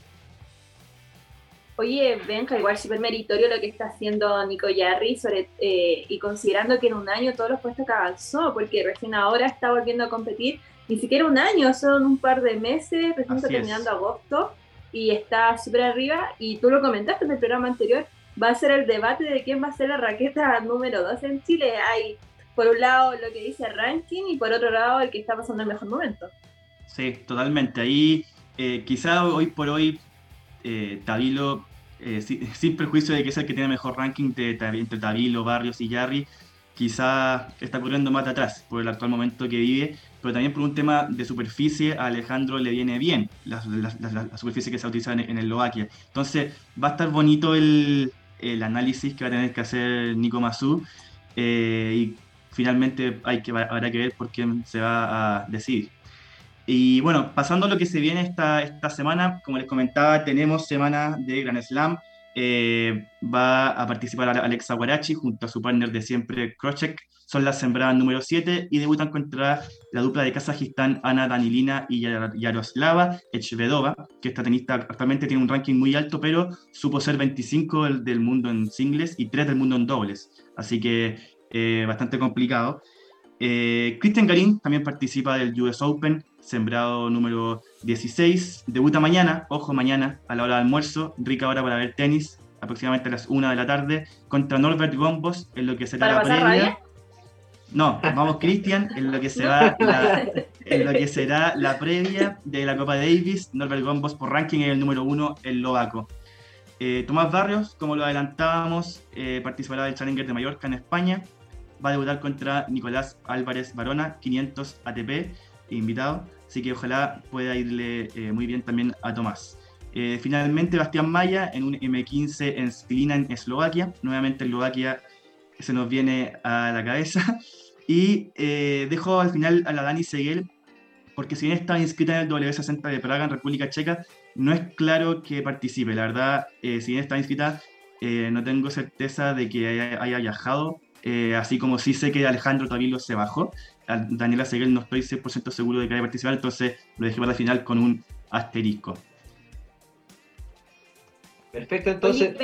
Oye, Benja, igual súper meritorio lo que está haciendo Nico Yarri sobre, eh, y considerando que en un año todos los puestos que avanzó, porque recién ahora está volviendo a competir, ni siquiera un año, son un par de meses, recién está terminando agosto y está súper arriba y tú lo comentaste en el programa anterior, va a ser el debate de quién va a ser la raqueta número 2 en Chile. Hay, por un lado, lo que dice ranking y por otro lado, el que está pasando el mejor momento. Sí, totalmente. Ahí, eh, quizá hoy por hoy, eh, Tabilo, eh, sin, perjuicio de que es el que tiene mejor ranking de, entre Tabilo, Barrios y Yarri, quizá está corriendo más atrás por el actual momento que vive, pero también por un tema de superficie a Alejandro le viene bien la, superficie que se ha utilizado en, en Eslovaquia. Entonces va a estar bonito el, el análisis que va a tener que hacer Nico Mazú eh, y finalmente hay que, habrá que ver por quién se va a decidir. Y bueno, pasando a lo que se viene esta, esta semana, como les comentaba, tenemos semana de Grand Slam. Eh, va a participar Alexa Guarachi junto a su partner de siempre, Krochek son las sembradas número 7 y debutan contra la dupla de Kazajistán, Ana Danilina y Yaroslava Echvedova, que esta tenista actualmente tiene un ranking muy alto, pero supo ser 25 del, mundo en singles y 3 del mundo en dobles, así que eh, bastante complicado. Eh, Christian Garín también participa del US Open, sembrado número 16, debuta mañana, ojo mañana, a la hora de almuerzo, rica hora para ver tenis, aproximadamente a las 1 de la tarde, contra Norbert Gombos, en lo que será la previa. No, vamos Cristian, en lo que será la, en lo que será la previa de la Copa Davis, Norbert Gombos por ranking es el número uno, el Lovaco. Eh, Tomás Barrios, como lo adelantábamos, eh, participará del Challenger de Mallorca en España. Va a debutar contra Nicolás Álvarez Barona, 500 ATP, invitado. Así que ojalá pueda irle eh, muy bien también a Tomás. finalmente, Bastián Maya en un M15 en Sklina, en Eslovaquia. Nuevamente Eslovaquia se nos viene a la cabeza. Y eh, dejo al final a la Dani Seguel, porque si bien está inscrita en el W60 de Praga, en República Checa, no es claro que participe. La verdad, eh, si bien está inscrita, eh, no tengo certeza de que haya, viajado, así como sí sé que Alejandro Tavilo se bajó. Daniela Seguel no estoy 100% seguro de que haya participado, entonces lo dejé para la final con un asterisco. Perfecto, entonces,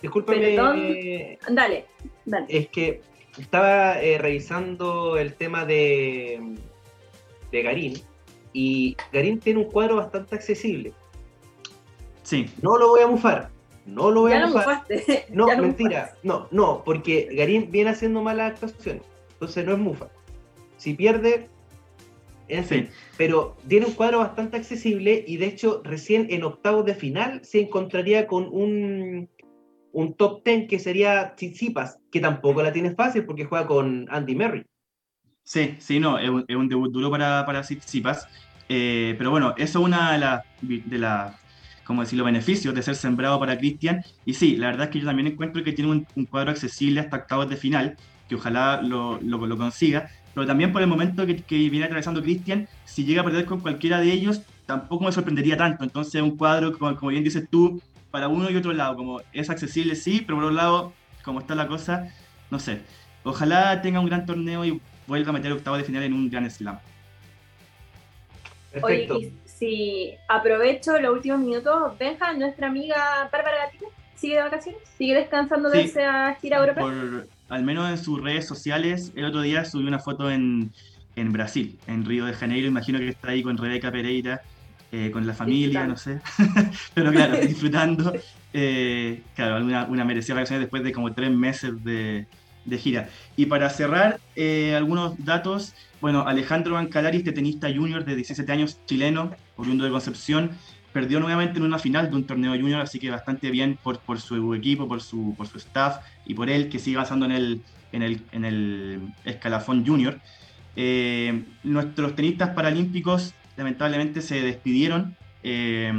discúlpame. Dale, dale. Es que estaba eh, revisando el tema de, de Garín y Garín tiene un cuadro bastante accesible. Sí. No lo voy a mufar. No lo voy a mufar. no, mentira. No, no, porque Garín viene haciendo malas actuaciones. Entonces no es mufa. Si pierde, en fin. Pero tiene un cuadro bastante accesible y de hecho recién en octavos de final se encontraría con un un top 10 que sería Tsitsipas, que tampoco la tiene fácil porque juega con Andy Murray. Sí, sí, no, es un, debut duro para, para Tsitsipas. Eh, pero bueno, eso es una de las, de la, como decirlo, beneficios de ser sembrado para Cristian. Y sí, la verdad es que yo también encuentro que tiene un, cuadro accesible hasta octavos de final, que ojalá lo, lo, consiga. Pero también por el momento que, que viene atravesando Cristian, si llega a perder con cualquiera de ellos, tampoco me sorprendería tanto. Entonces, un cuadro, como, como bien dices tú, para uno y otro lado, como es accesible, sí, pero por otro lado, como está la cosa, no sé. Ojalá tenga un gran torneo y vuelva a meter octavo de final en un gran slam. Perfecto. Oye, si aprovecho los últimos minutos, Benja, nuestra amiga Bárbara Gatito, ¿sigue de vacaciones? ¿Sigue descansando de esa gira europea? Por, al menos en sus redes sociales, el otro día subió una foto en, en Brasil, en Río de Janeiro, imagino que está ahí con Rebeca Pereira eh, con la familia, no sé. Pero claro, disfrutando. Eh, claro, una, una merecida vacaciones después de como tres meses de, de gira. Y para cerrar, eh, algunos datos. Bueno, Alejandro Bancalari, este tenista junior de 17 años, chileno, oriundo de Concepción, perdió nuevamente en una final de un torneo junior, así que bastante bien por, por su equipo, por su, por su staff y por él, que sigue avanzando en el, en el, en el escalafón junior. nuestros tenistas paralímpicos lamentablemente se despidieron eh,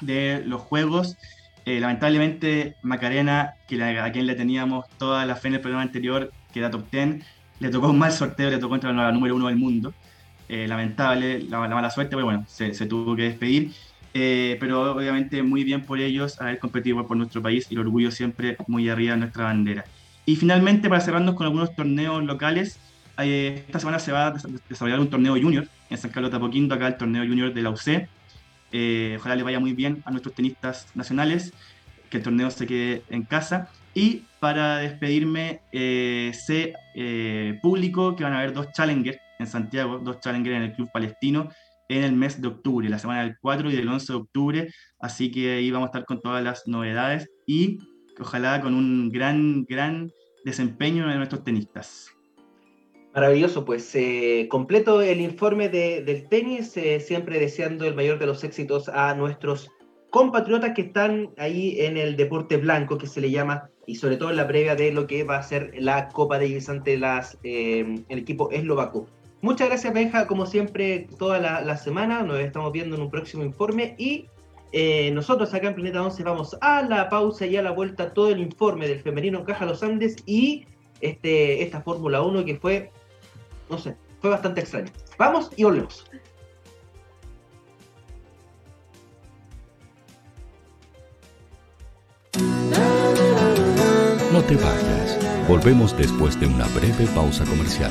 de los Juegos. Eh, lamentablemente Macarena, que a quien le teníamos toda la fe en el programa anterior, que era top 10, le tocó un mal sorteo, le tocó entrar la número uno del mundo. Eh, lamentable, la, mala suerte, pero bueno, se, tuvo que despedir. Eh, pero obviamente muy bien por ellos haber competido por nuestro país y el orgullo siempre muy arriba de nuestra bandera. Y finalmente, para cerrarnos con algunos torneos locales, eh, esta semana se va a desarrollar un torneo junior en San Carlos de Apoquindo, acá el torneo junior de la UC. Eh, ojalá le vaya muy bien a nuestros tenistas nacionales, que el torneo se quede en casa. Y para despedirme, sé público que van a haber dos challengers en Santiago, dos challengers en el Club Palestino, en el mes de octubre, la semana del 4 y del 11 de octubre. Así que ahí vamos a estar con todas las novedades y ojalá con un gran, gran desempeño de nuestros tenistas. Maravilloso, pues eh, completo el informe del tenis, eh, siempre deseando el mayor de los éxitos a nuestros compatriotas que están ahí en el deporte blanco, que se le llama, y sobre todo en la previa de lo que va a ser la Copa de ante las, eh, el equipo eslovaco. Muchas gracias, Benja, como siempre, toda la, semana. Nos estamos viendo en un próximo informe. Y eh, nosotros acá en Planeta 11 vamos a la pausa y a la vuelta todo el informe del femenino en Caja Los Andes y este, esta Fórmula 1 que fue, no sé, fue bastante extraño. Vamos y volvemos. No te vayas. Volvemos después de una breve pausa comercial.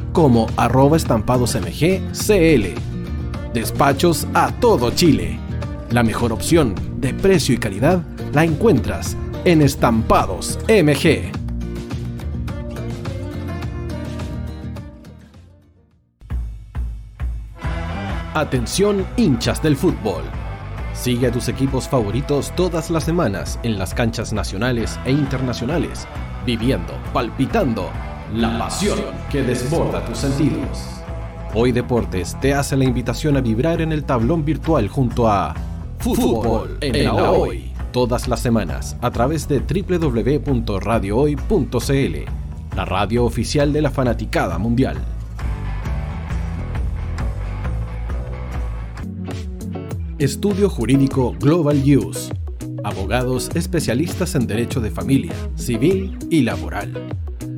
como arroba estampadosmgcl. Despachos a todo Chile. La mejor opción de precio y calidad la encuentras en Estampados MG. Atención hinchas del fútbol. Sigue a tus equipos favoritos todas las semanas en las canchas nacionales e internacionales, viviendo, palpitando la pasión que desborda tus sentidos. Hoy Deportes te hace la invitación a vibrar en el tablón virtual junto a Fútbol en la Hoy. Todas las semanas a través de www.radiohoy.cl, la radio oficial de la fanaticada mundial. Estudio Jurídico Global Use. Abogados especialistas en derecho de familia, civil y laboral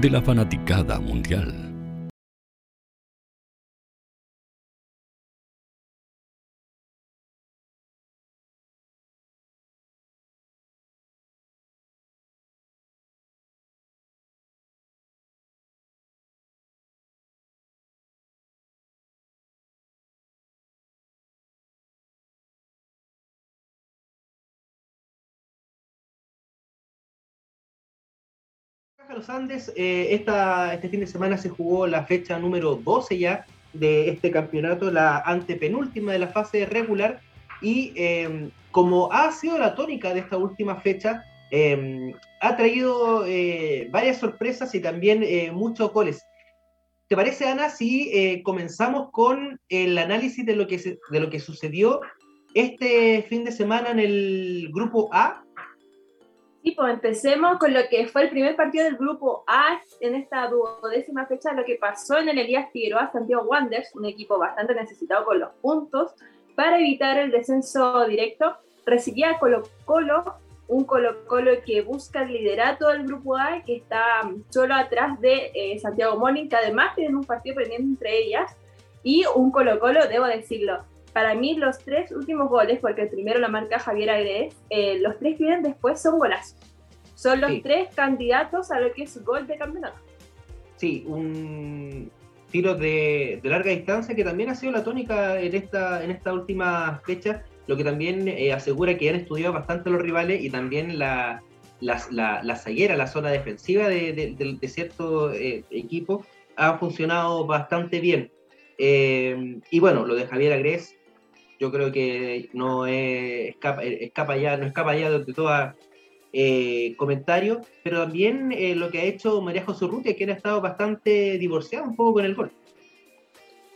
de la fanaticada mundial. Los Andes, eh, esta, este fin de semana se jugó la fecha número 12 ya de este campeonato, la antepenúltima de la fase regular, y eh, como ha sido la tónica de esta última fecha, eh, ha traído eh, varias sorpresas y también eh, muchos goles. ¿Te parece, Ana, si eh, comenzamos con el análisis de lo, que se, de lo que sucedió este fin de semana en el grupo A? Sí, pues empecemos con lo que fue el primer partido del grupo A en esta duodécima fecha, lo que pasó en el Elías Figueroa Santiago Wanderers, un equipo bastante necesitado con los puntos para evitar el descenso directo. Recibía a Colo Colo, un Colo Colo que busca el liderato del grupo A, que está solo atrás de eh, Santiago Morning, que además tienen un partido pendiente entre ellas, y un Colo Colo, debo decirlo, para mí los tres últimos goles, porque el primero la marca Javier Agrés, eh, los tres que vienen después son golazos. Son los Sí. tres candidatos a lo que es gol de campeonato. Sí, un tiro de, de larga distancia que también ha sido la tónica en esta, en esta última fecha, lo que también eh, asegura que han estudiado bastante los rivales y también la, la, la, la zaguera, la zona defensiva de, de, de- cierto eh, equipo ha funcionado bastante bien. Eh, y bueno, lo de Javier Agrés, yo creo que no es- escapa, ya, no escapa ya de toda eh, comentarios, pero también eh, lo que ha hecho María José quien ha estado bastante divorciada un poco con el gol.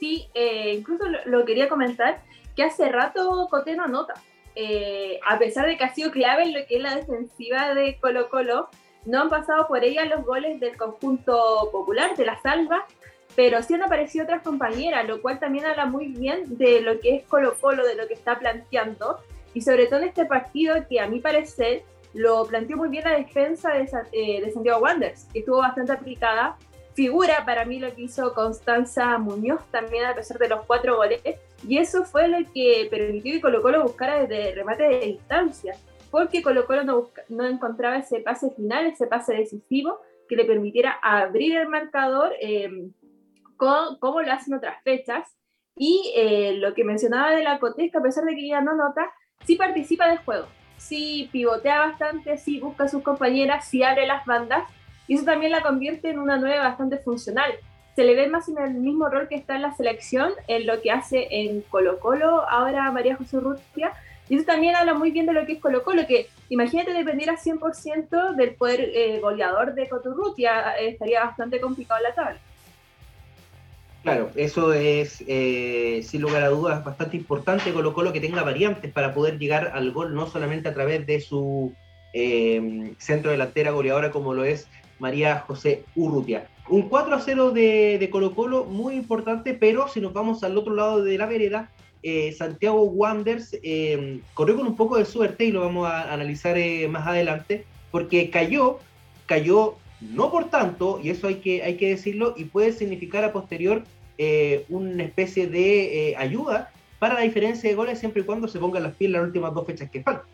Sí, incluso lo, quería comentar, que hace rato Cote no anota. a pesar de que ha sido clave en lo que es la defensiva de Colo Colo, no han pasado por ella los goles del conjunto popular, de la salva, pero sí han aparecido otras compañeras, lo cual también habla muy bien de lo que es Colo Colo, de lo que está planteando, y sobre todo en este partido que a mi parecer lo planteó muy bien la defensa de, eh, Santiago Wanderers, que estuvo bastante aplicada. Figura para mí lo que hizo Constanza Muñoz también a pesar de los cuatro goles, y eso fue lo que permitió que Colo Colo buscara desde remate de distancia, porque Colo Colo no, no encontraba ese pase final, ese pase decisivo que le permitiera abrir el marcador. Eh, como lo hacen otras fechas. Y eh, lo que mencionaba de la Cotesca, a pesar de que ella no nota, sí participa del juego, sí pivotea bastante, sí busca a sus compañeras, sí abre las bandas, y eso también la convierte en una nueve bastante funcional. Se le ve más en el mismo rol que está en la selección, en lo que hace en Colo Colo, ahora María José Urrutia, y eso también habla muy bien de lo que es Colo Colo, que imagínate depender a 100% del poder eh, goleador de Coturrutia, eh, estaría bastante complicado la tabla. Claro, eso es eh, sin lugar a dudas bastante importante Colo Colo que tenga variantes para poder llegar al gol, no solamente a través de su eh, centro delantera goleadora como lo es María José Urrutia. Un 4 a 0 de, Colo Colo muy importante, pero si nos vamos al otro lado de la vereda, eh, Santiago Wanders corrió con un poco de suerte y lo vamos a analizar más adelante, porque cayó, cayó no por tanto, y eso hay que, hay que decirlo, y puede significar a posterior eh, una especie de eh, ayuda para la diferencia de goles siempre y cuando se pongan las pies las últimas dos fechas que faltan.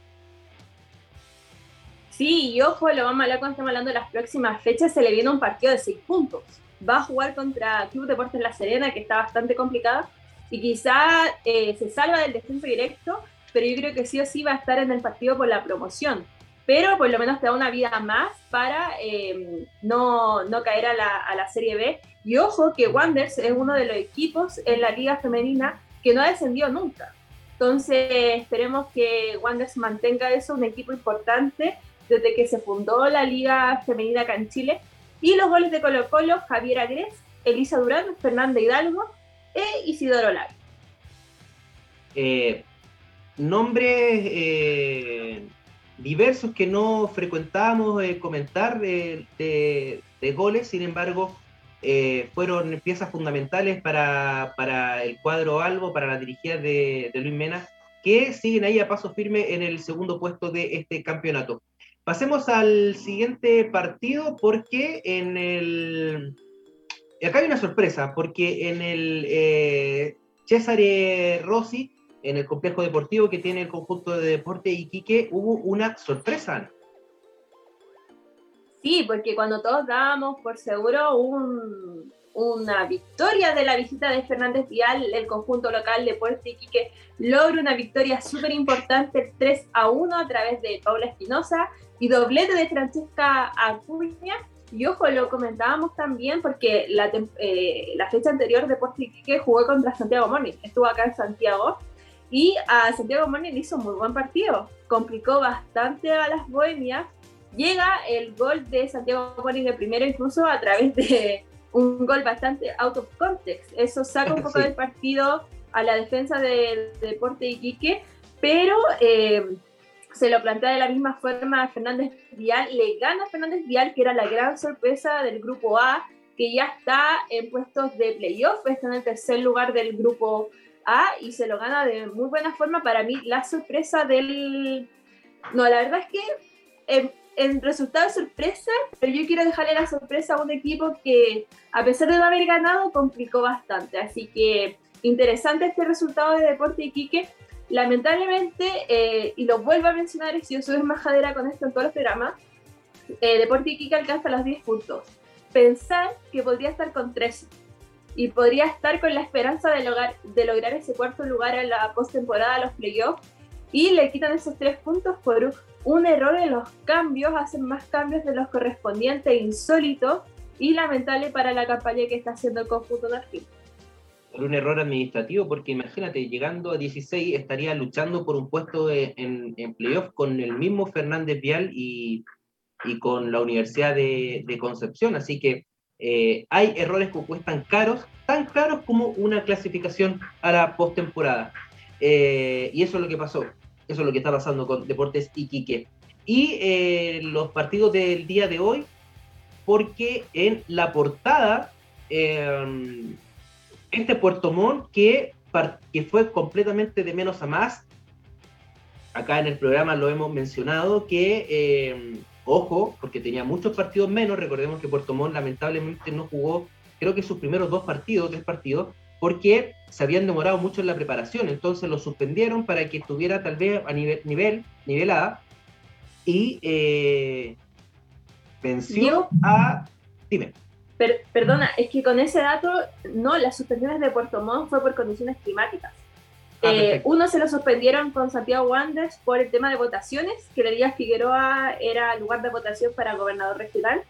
Sí, y ojo, lo vamos a hablar cuando estamos hablando de las próximas fechas, se le viene un partido de seis puntos. Va a jugar contra Club Deportes La Serena, que está bastante complicada, y quizá eh, se salva del descenso directo, pero yo creo que sí o sí va a estar en el partido por la promoción pero por lo menos te da una vida más para eh, no, no, caer a la, a la, Serie B. Y ojo que Wanderers es uno de los equipos en la liga femenina que no ha descendido nunca. Entonces esperemos que Wanderers mantenga eso, un equipo importante desde que se fundó la liga femenina acá en Chile. Y los goles de Colo Colo, Javier Agres, Elisa Durán, Fernanda Hidalgo e Isidoro Lar. Eh, nombres eh, diversos que no frecuentábamos eh, comentar de, goles, sin embargo, eh, fueron piezas fundamentales para, el cuadro Albo, para la dirigida de, Luis Mena, que siguen ahí a paso firme en el segundo puesto de este campeonato. Pasemos al siguiente partido porque en el... Acá hay una sorpresa, porque en el eh, Cesare Rossi en el complejo deportivo que tiene el conjunto de deporte Iquique, hubo una sorpresa. Sí, porque cuando todos dábamos por seguro una victoria de la visita de Fernández Vial, el conjunto local de Puerto Iquique logra una victoria súper importante, 3 a 1 a través de Paula Espinosa y doblete de Francesca Acuña. Y ojo, lo comentábamos también porque la, eh, fecha anterior de Puerto Iquique jugó contra Santiago Morning, estuvo acá en Santiago y a Santiago Morning hizo un muy buen partido. Complicó bastante a las bohemias. Llega el gol de Santiago Morning de primero, incluso a través de un gol bastante out of context. Eso saca un poco del partido a la defensa del de Deporte Iquique, pero eh, se lo plantea de la misma forma a Fernández Vial. Le gana a Fernández Vial, que era la gran sorpresa del grupo A, que ya está en puestos de playoff, está en el tercer lugar del grupo y se lo gana de muy buena forma. Para mí, la sorpresa del. No, la verdad es que en, resultado sorpresa, pero yo quiero dejarle la sorpresa a un equipo que, a pesar de no haber ganado, complicó bastante. Así que interesante este resultado de Deporte Iquique. Lamentablemente, eh, y lo vuelvo a mencionar, si yo soy embajadera con esto en todos los programas, eh, Deporte Iquique alcanza los 10 puntos. Pensar que podría estar con 13 y podría estar con la esperanza de lograr, de lograr ese cuarto lugar en la postemporada los playoffs y le quitan esos tres puntos por un error en los cambios, hacen más cambios de los correspondientes, insólitos y lamentable para la campaña que está haciendo el conjunto Narquín. Por un error administrativo, porque imagínate, llegando a 16 estaría luchando por un puesto en, en playoff con el mismo Fernández Vial y, y con la Universidad de Concepción. Así que eh, hay errores que cuestan caros, tan caros como una clasificación a la postemporada. Eh, y eso es lo que pasó, eso es lo que está pasando con Deportes Iquique. Y eh, los partidos del día de hoy, porque en la portada, eh, este Puerto Montt que, que fue completamente de menos a más, acá en el programa lo hemos mencionado, que, ojo, porque tenía muchos partidos menos, recordemos que Puerto Montt lamentablemente no jugó, creo que sus primeros dos partidos, tres partidos, porque se habían demorado mucho en la preparación, entonces lo suspendieron para que estuviera tal vez a nivel, nivel, nivel A y eh, venció a... Dime. perdona, es que con ese dato, no, las suspensiones de Puerto Montt fue por condiciones climáticas. Ah, eh, uno se lo suspendieron con Santiago Wanderers por el tema de votaciones, que le día Figueroa era lugar de votación para gobernador regional,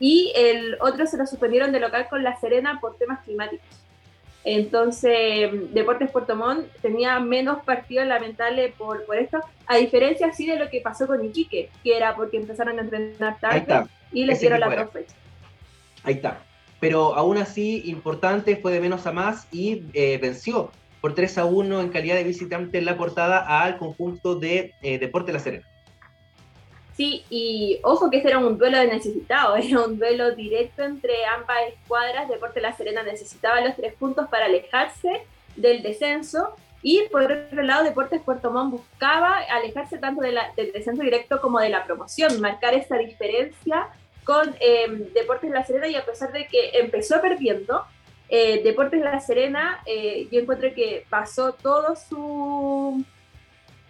y el otro se lo suspendieron de local con La Serena por temas climáticos. Entonces, Deportes Puerto Montt tenía menos partidos lamentables por, por esto, a diferencia así de lo que pasó con Iquique, que era porque empezaron a entrenar tarde y les dieron la dos Ahí está. Pero aún así, importante, fue de menos a más y eh, venció por 3 a 1 en calidad de visitante en la portada al conjunto de eh, Deportes La Serena. Sí, y ojo que ese era un duelo de necesitado, era un duelo directo entre ambas escuadras. Deporte La Serena necesitaba los tres puntos para alejarse del descenso y por otro lado Deportes Puerto Montt buscaba alejarse tanto del descenso directo como de la promoción, marcar esa diferencia con eh, Deportes La Serena y a pesar de que empezó perdiendo, eh, Deportes La Serena eh, yo encuentro que pasó todo su,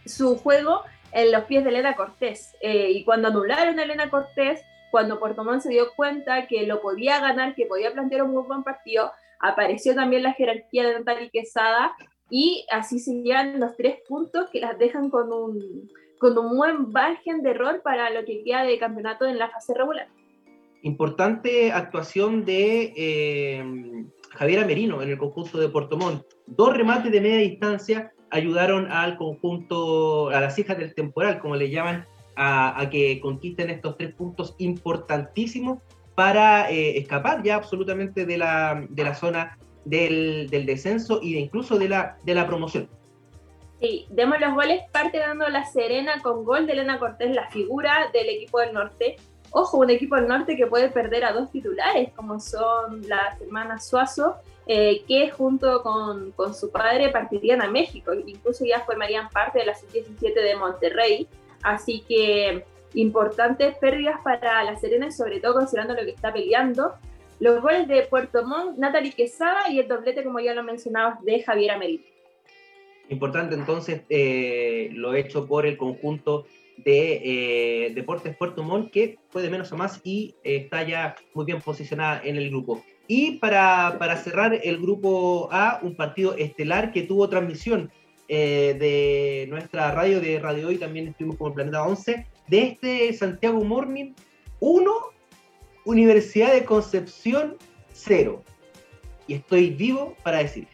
su juego en los pies de Elena Cortés. Eh, y cuando anularon a Elena Cortés, cuando Puerto Montt se dio cuenta que lo podía ganar, que podía plantear un muy buen partido, apareció también la jerarquía de Natalie Quesada y así se los tres puntos que las dejan con un, con un buen margen de error para lo que queda de campeonato en la fase regular. Importante actuación de eh, Javier Amerino en el concurso de Puerto. Dos remates de media distancia ayudaron al conjunto, a las hijas del temporal, como le llaman, a, que conquisten estos tres puntos importantísimos para eh, escapar ya absolutamente de la, de la zona del, del, descenso de incluso de la, de la promoción. Sí, demos los goles, parte dando la Serena con gol de Elena Cortés, la figura del equipo del norte. Ojo, un equipo del norte que puede perder a dos titulares, como son las hermanas Suazo eh, que junto con, con, su padre partirían a México, incluso ya formarían parte de la sub-17 de Monterrey, así que importantes pérdidas para la Serena sobre todo considerando lo que está peleando. Los goles de Puerto Montt, Natalie Quesada y el doblete, como ya lo mencionabas, de Javier Amerito. Importante entonces eh, lo hecho por el conjunto de eh, Deportes Puerto Montt, que fue de menos a más y está ya muy bien posicionada en el grupo. Y para, para, cerrar el grupo A, un partido estelar que tuvo transmisión eh, de nuestra radio, de Radio Hoy, también estuvimos como Planeta 11, de este Santiago Morning 1, Universidad de Concepción 0. Y estoy vivo para decir.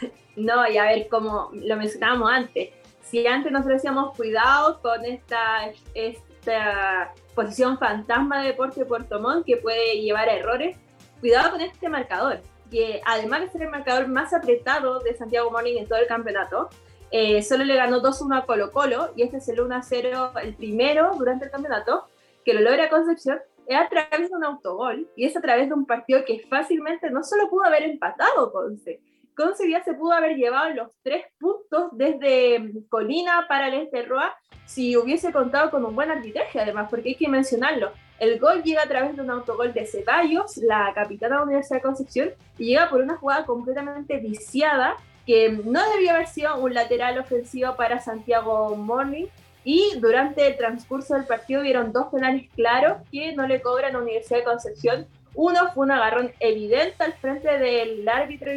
No, y a ver, como lo mencionábamos antes, si antes nosotros decíamos cuidado con esta, esta posición fantasma de Deporte Puerto Montt que puede llevar a errores, cuidado con este marcador, que además de ser el marcador más apretado de Santiago Morning en todo el campeonato, eh, solo le ganó 2-1 a Colo Colo y este es el 1-0, el primero durante el campeonato, que lo logra Concepción, es a través de un autogol y es a través de un partido que fácilmente no solo pudo haber empatado Conce, Conce ya se pudo haber llevado los tres puntos desde Colina para el este Roa si hubiese contado con un buen arbitraje además, porque hay que mencionarlo, el gol llega a través de un autogol de Ceballos, la capitana de la Universidad de Concepción, y llega por una jugada completamente viciada que no debió haber sido un lateral ofensivo para Santiago Morning. Y durante el transcurso del partido vieron dos penales claros que no le cobran a la Universidad de Concepción. Uno fue un agarrón evidente al frente del árbitro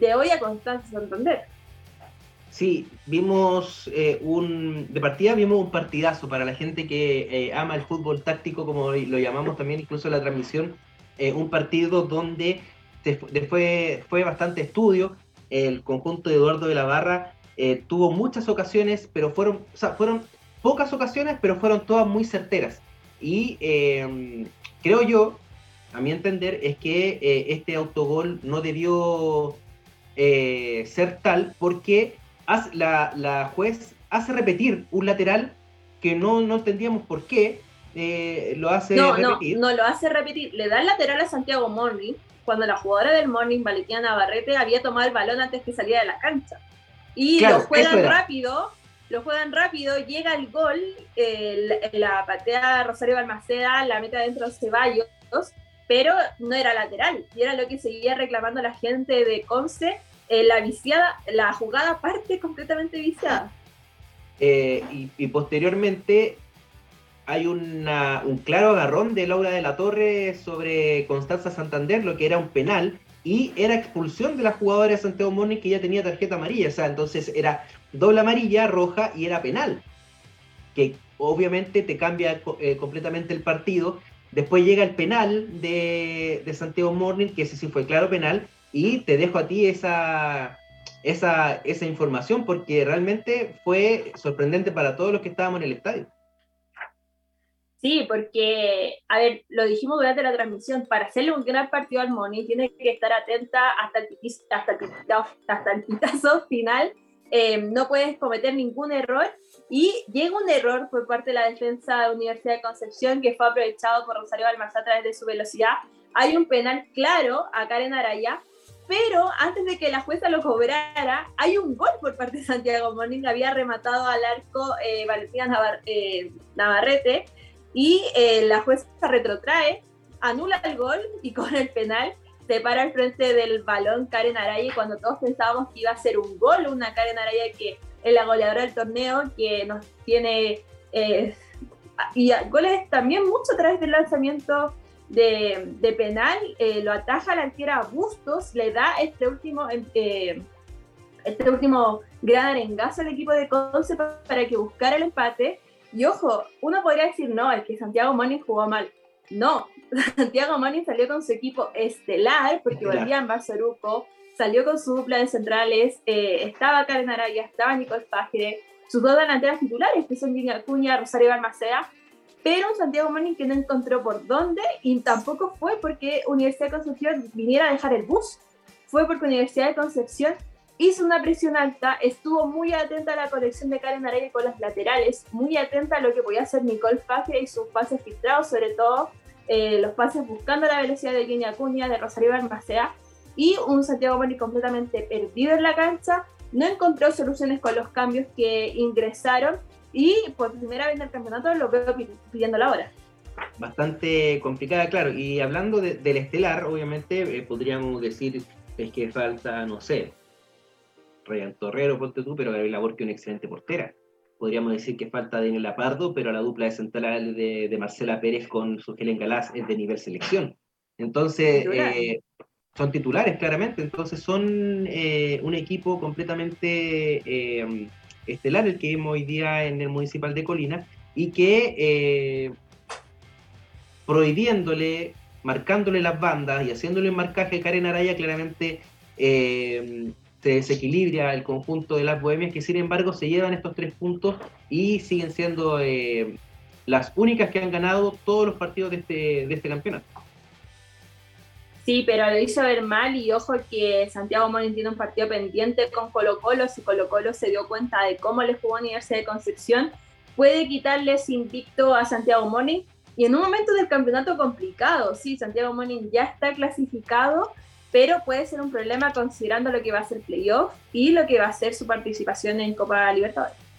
de hoy a Constanza Santander. Sí, vimos eh, un, de partida vimos un partidazo para la gente que eh, ama el fútbol táctico, como lo llamamos también incluso la transmisión, eh, un partido donde después fue bastante estudio. El conjunto de Eduardo de la Barra tuvo muchas ocasiones, pero fueron, o sea, fueron pocas ocasiones, pero fueron todas muy certeras. Y em, creo yo, a mi entender, es que este autogol no debió eh, ser tal porque la, la, juez hace repetir un lateral que no, no entendíamos por qué lo hace repetir. No, no lo hace repetir. Le da el lateral a Santiago Morning cuando la jugadora del Morning, Valentina Navarrete, había tomado el balón antes que saliera de la cancha. Y lo juegan rápido, lo juegan rápido, llega el gol, la patea Rosario Balmaceda, la meta dentro de Ceballos, pero no era lateral, y era lo que seguía reclamando la gente de Conce, eh, la viciada, la jugada parte completamente viciada. Eh, y, posteriormente hay una, un claro agarrón de Laura de la Torre sobre Constanza Santander, lo que era un penal, y era expulsión de la jugadora de Santiago Morning que ya tenía tarjeta amarilla, o sea, entonces era doble amarilla, roja y era penal, que obviamente te cambia eh, completamente el partido. Después llega el penal de, de, Santiago Morning, que ese sí fue claro penal, y te dejo a ti esa, esa, esa información porque realmente fue sorprendente para todos los que estábamos en el estadio. Sí, porque, a ver, lo dijimos durante la transmisión, para hacerle un gran partido al Moni tiene que estar atenta hasta el, hasta el, pitazo final, eh, no puedes cometer ningún error y llega un error por parte de la defensa de Universidad de Concepción que fue aprovechado por Rosario Balmazá a través de su velocidad. Hay un penal claro a Karen Araya, pero antes de que la jueza lo cobrara, hay un gol por parte de Santiago Monín, había rematado al arco eh, Valentina eh, Navarrete y eh, la jueza retrotrae, anula el gol y con el penal se para al frente del balón Karen Araya cuando todos pensábamos que iba a ser un gol, una Karen Araya que es la goleadora del torneo, que nos tiene... Eh, y goles también mucho a través del lanzamiento de, de penal, eh, lo ataja la arquera Bustos, le da este último, este último gran arengazo al equipo de Conce para que buscara el empate y ojo, uno podría decir, no, es que Santiago Moni jugó mal. No, Santiago Moni salió con su equipo estelar, porque volvía en Barceruco, salió con su dupla de centrales, eh, estaba Karen Araya, estaba Nicole Fagre, sus dos delanteras titulares, que son Gina Cuña, Rosario Balmaceda, pero un Santiago Moni que no encontró por dónde y tampoco fue porque Universidad de Concepción viniera a dejar el bus. Fue porque Universidad de Concepción hizo una presión alta, estuvo muy atenta a la conexión de Karen Araya con las laterales, muy atenta a lo que podía hacer Nicole Fagre y sus pases filtrados, sobre todo eh, los pases buscando la velocidad de Jenny Acuña, de Rosario Balmacea, y un Santiago Moni completamente perdido en la cancha, no encontró soluciones con los cambios que ingresaron y por primera vez en el campeonato lo veo pidiendo la hora. Bastante complicada, claro. Y hablando del estelar, obviamente eh, podríamos decir es que falta, no sé, Ryan Torrero, ponte tú, pero Gabriela Borque una excelente portera. Podríamos decir que falta Daniel Lapardo, pero la dupla de central de, Marcela Pérez con su Helen Galás es de nivel selección. Entonces, eh, son titulares, claramente. Entonces, son eh, un equipo completamente eh, estelar el que vemos hoy día en el Municipal de Colina y que prohibiéndole, marcándole las bandas y haciéndole el marcaje a Karen Araya, claramente se desequilibra el conjunto de las bohemias que sin embargo se llevan estos tres puntos y siguen siendo eh, las únicas que han ganado todos los partidos de este, de este campeonato. Sí, pero lo hizo ver mal y ojo que Santiago Monin tiene un partido pendiente con Colo Colo, si Colo Colo se dio cuenta de cómo le jugó Universidad de Concepción, puede quitarles invicto a Santiago Monin y en un momento del campeonato complicado, sí, Santiago Monin ya está clasificado, pero puede ser un problema considerando lo que va a ser playoff y lo que va a ser su participación en Copa Libertadores.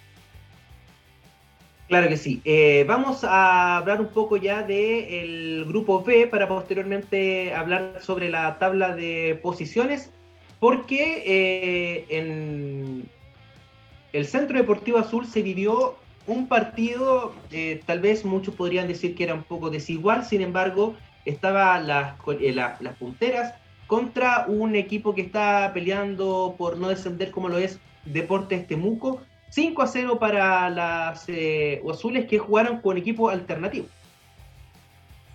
Claro que sí. Eh, vamos a hablar un poco ya del grupo B para posteriormente hablar sobre la tabla de posiciones, porque eh, en el Centro Deportivo Azul se vivió un partido, eh, tal vez muchos podrían decir que era un poco desigual, sin embargo, estaban las, las punteras contra un equipo que está peleando por no descender como lo es Deportes Temuco. 5 a 0 para las eh, azules que jugaron con equipo alternativo.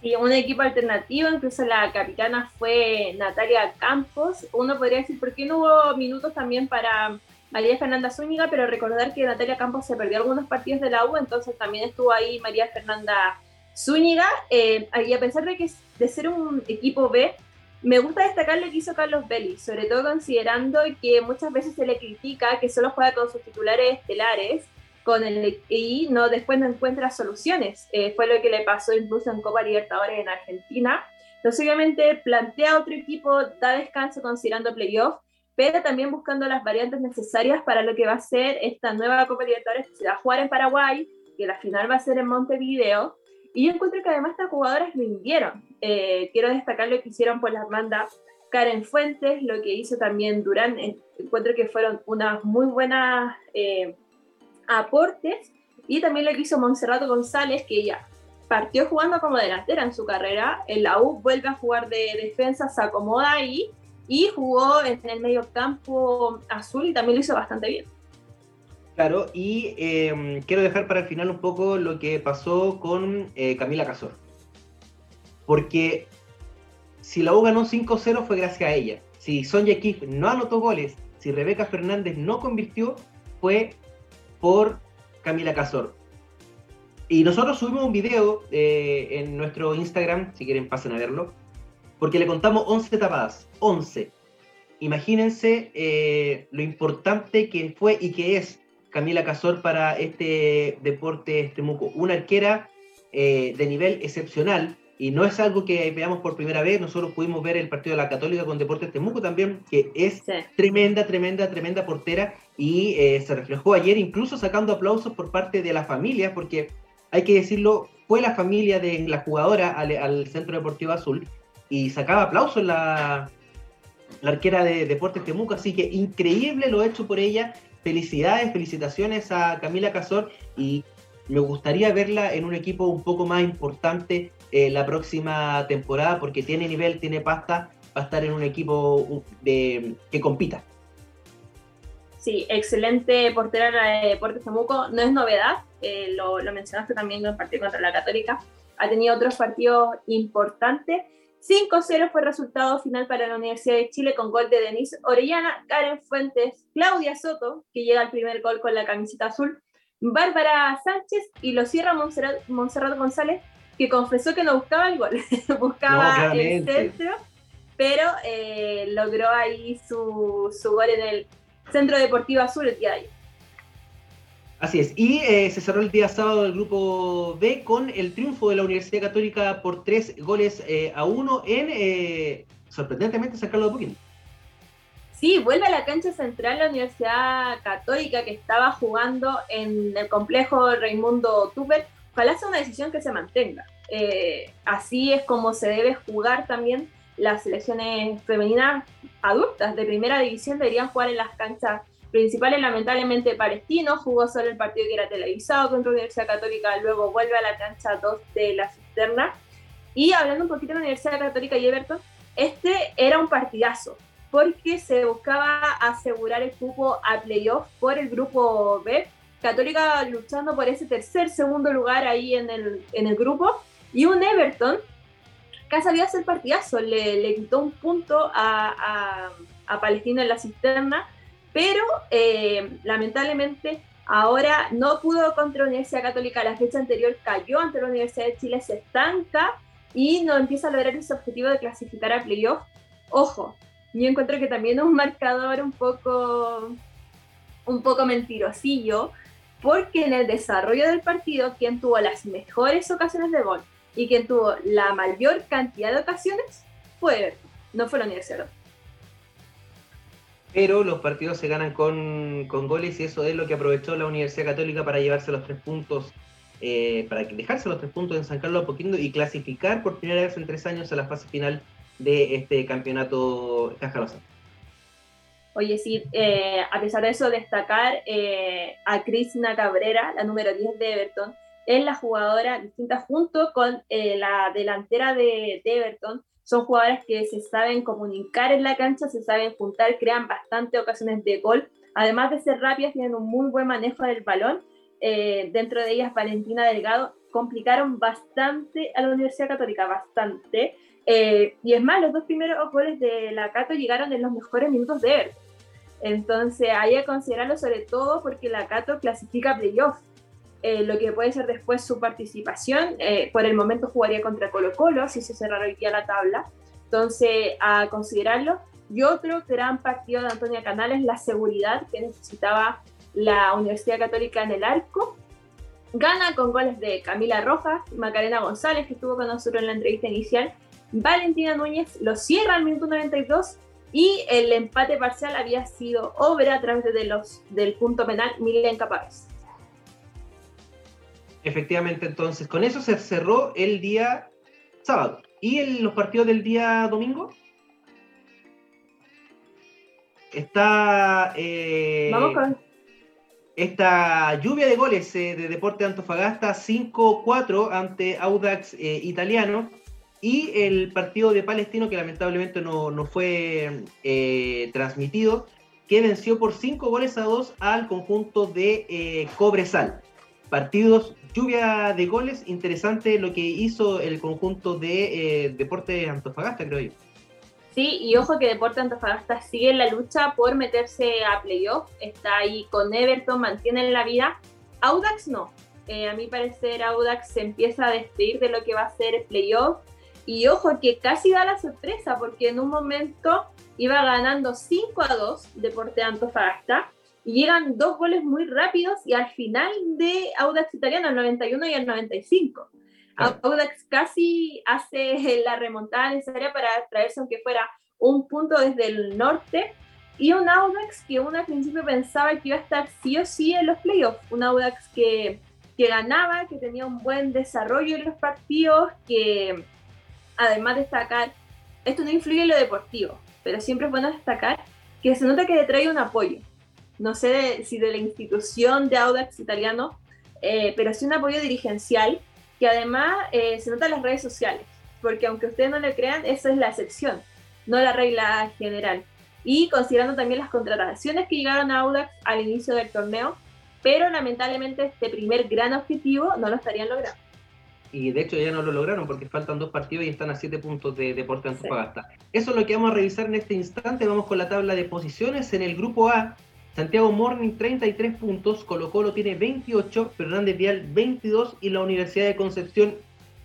Sí, un equipo alternativo, incluso la capitana fue Natalia Campos. Uno podría decir, ¿por qué no hubo minutos también para María Fernanda Zúñiga? Pero recordar que Natalia Campos se perdió algunos partidos de la U, entonces también estuvo ahí María Fernanda Zúñiga. Eh, y a pesar de que de ser un equipo B, me gusta destacar lo que hizo Carlos Belli, sobre todo considerando que muchas veces se le critica que solo juega con sus titulares estelares con el, y no, después no encuentra soluciones. Eh, fue lo que le pasó incluso en Copa Libertadores en Argentina. Entonces, obviamente, plantea otro equipo, da descanso considerando playoff, pero también buscando las variantes necesarias para lo que va a ser esta nueva Copa Libertadores que se va a jugar en Paraguay, que la final va a ser en Montevideo. Y yo encuentro que además estas jugadoras rindieron. Eh, quiero destacar lo que hicieron por las bandas Karen Fuentes, lo que hizo también Durán. Encuentro que fueron unas muy buenas eh, aportes y también lo que hizo Monserrato González, que ella partió jugando como delantera en su carrera, en la U vuelve a jugar de defensa, se acomoda ahí y jugó en el medio campo azul y también lo hizo bastante bien. Claro, y em, quiero dejar para el final un poco lo que pasó con eh, Camila Casor. Porque si la U ganó 5-0 fue gracias a ella. Si Sonja Kif no anotó goles, si Rebeca Fernández no convirtió, fue por Camila Casor. Y nosotros subimos un video eh, en nuestro Instagram, si quieren pasen a verlo, porque le contamos 11 tapadas, 11. Imagínense eh, lo importante que fue y que es Camila Casor para este deporte este muco. Una arquera eh, de nivel excepcional, y no es algo que veamos por primera vez, nosotros pudimos ver el partido de la Católica con Deportes Temuco también, que es tremenda, tremenda, tremenda portera y eh, se reflejó ayer incluso sacando aplausos por parte de la familia, porque hay que decirlo, fue la familia de la jugadora al, Centro Deportivo Azul y sacaba aplausos la, la arquera de Deportes Temuco, así que increíble lo hecho por ella, felicidades, felicitaciones a Camila Casor y me gustaría verla en un equipo un poco más importante eh, la próxima temporada porque tiene nivel, tiene pasta va a estar en un equipo de, que compita. Sí, excelente portera de Deportes Temuco, no es novedad, eh, lo, lo, mencionaste también en el partido contra la Católica, ha tenido otros partidos importantes. 5-0 fue el resultado final para la Universidad de Chile con gol de Denise Orellana, Karen Fuentes, Claudia Soto, que llega al primer gol con la camiseta azul, Bárbara Sánchez y lo cierra Monserrat González que confesó que no buscaba el gol, buscaba el centro, pero eh, logró ahí su, su, gol en el Centro Deportivo Azul el día de ayer. Así es, y eh, se cerró el día sábado el grupo B con el triunfo de la Universidad Católica por tres goles eh, a uno en, sorprendentemente, San Carlos de. Sí, vuelve a la cancha central la Universidad Católica que estaba jugando en el complejo Raimundo Tupper ojalá sea una decisión que se mantenga. Eh, así es como se debe jugar también las selecciones femeninas adultas de primera división deberían jugar en las canchas principales. Lamentablemente Palestino jugó solo el partido que era televisado contra la Universidad Católica, luego vuelve a la cancha 2 de la cisterna. Y hablando un poquito de la Universidad Católica y Everton, este era un partidazo porque se buscaba asegurar el cupo a playoff por el grupo B Católica luchando por ese tercer, segundo lugar ahí en el, en el grupo. Y un Everton que sabía hacer partidazo, le, le quitó un punto a, a, Palestina en la cisterna, pero eh, lamentablemente ahora no pudo contra la Universidad Católica, la fecha anterior cayó ante la Universidad de Chile, se estanca y no empieza a lograr ese objetivo de clasificar a playoff. Ojo, yo encuentro que también es un marcador un poco, un poco mentirosillo, porque en el desarrollo del partido quien tuvo las mejores ocasiones de gol y quien tuvo la mayor cantidad de ocasiones fue Everton, no fue la Universidad. Pero los partidos se ganan con, goles y eso es lo que aprovechó la Universidad Católica para llevarse los tres puntos, eh, para dejarse los tres puntos en San Carlos Poquito y clasificar por primera vez en tres años a la fase final de este campeonato Caja Oye, sí, eh, a pesar de eso, destacar eh, a Cristina Cabrera, la número 10 de Everton, es la jugadora distinta junto con eh, la delantera de, Everton. Son jugadoras que se saben comunicar en la cancha, se saben juntar, crean bastante ocasiones de gol. Además de ser rápidas, tienen un muy buen manejo del balón. dentro de ellas, Valentina Delgado, complicaron bastante a la Universidad Católica, bastante. Eh, y es más, los dos primeros goles de la Cato llegaron en los mejores minutos de Everton. Entonces, hay que considerarlo sobre todo porque la Cato clasifica playoff. Eh, lo que puede ser después su participación. Eh, por el momento jugaría contra Colo Colo, si se cerrara hoy día la tabla. Entonces, a considerarlo. Y otro gran partido de Antonia Canales, la seguridad que necesitaba la Universidad Católica en el arco. Gana con goles de Camila Rojas, Macarena González, que estuvo con nosotros en la entrevista inicial. Valentina Núñez lo cierra al minuto 92 y el empate parcial había sido obra a través de los, del punto penal Milen Capaz. Efectivamente, entonces, con eso se cerró el día sábado. ¿Y los partidos del día domingo? Está. Eh, Vamos con. Esta lluvia de goles eh, de Deporte Antofagasta 5-4 ante Audax eh, Italiano y el partido de Palestino que lamentablemente no, no fue transmitido, que venció por 5 goles a 2 al conjunto de Cobresal. Partidos, lluvia de goles, interesante lo que hizo el conjunto de Deporte Antofagasta, creo yo. Sí, y ojo que Deporte Antofagasta sigue en la lucha por meterse a playoff. Está ahí con Everton, mantienen la vida. Audax no. Eh, a mi parecer, Audax se empieza a despedir de lo que va a ser el playoff. Y ojo que casi da la sorpresa, porque en un momento iba ganando 5 a 2 Deporte Antofagasta. Y llegan dos goles muy rápidos y al final de Audax Italiano, el 91 y el 95. Audax casi hace la remontada necesaria para traerse aunque fuera un punto desde el norte y un Audax que uno al principio pensaba que iba a estar sí o sí en los playoffs, un Audax que, que ganaba, que tenía un buen desarrollo en los partidos, que además de destacar, esto no influye en lo deportivo, pero siempre es bueno destacar que se nota que le trae un apoyo. No sé si de la institución de Audax italiano, eh, pero sí un apoyo dirigencial que además eh, se nota en las redes sociales, porque aunque ustedes no le crean, esa es la excepción, no la regla general. Y considerando también las contrataciones que llegaron a Audax al inicio del torneo, pero lamentablemente este primer gran objetivo no lo estarían logrando. Y de hecho ya no lo lograron porque faltan dos partidos y están a siete puntos de Deporte Antofagasta. Eso es lo que vamos a revisar en este instante. Vamos con la tabla de posiciones. En el grupo A, Santiago Morning 33 puntos, Colo Colo tiene 28, Fernández Vial 22 y la Universidad de Concepción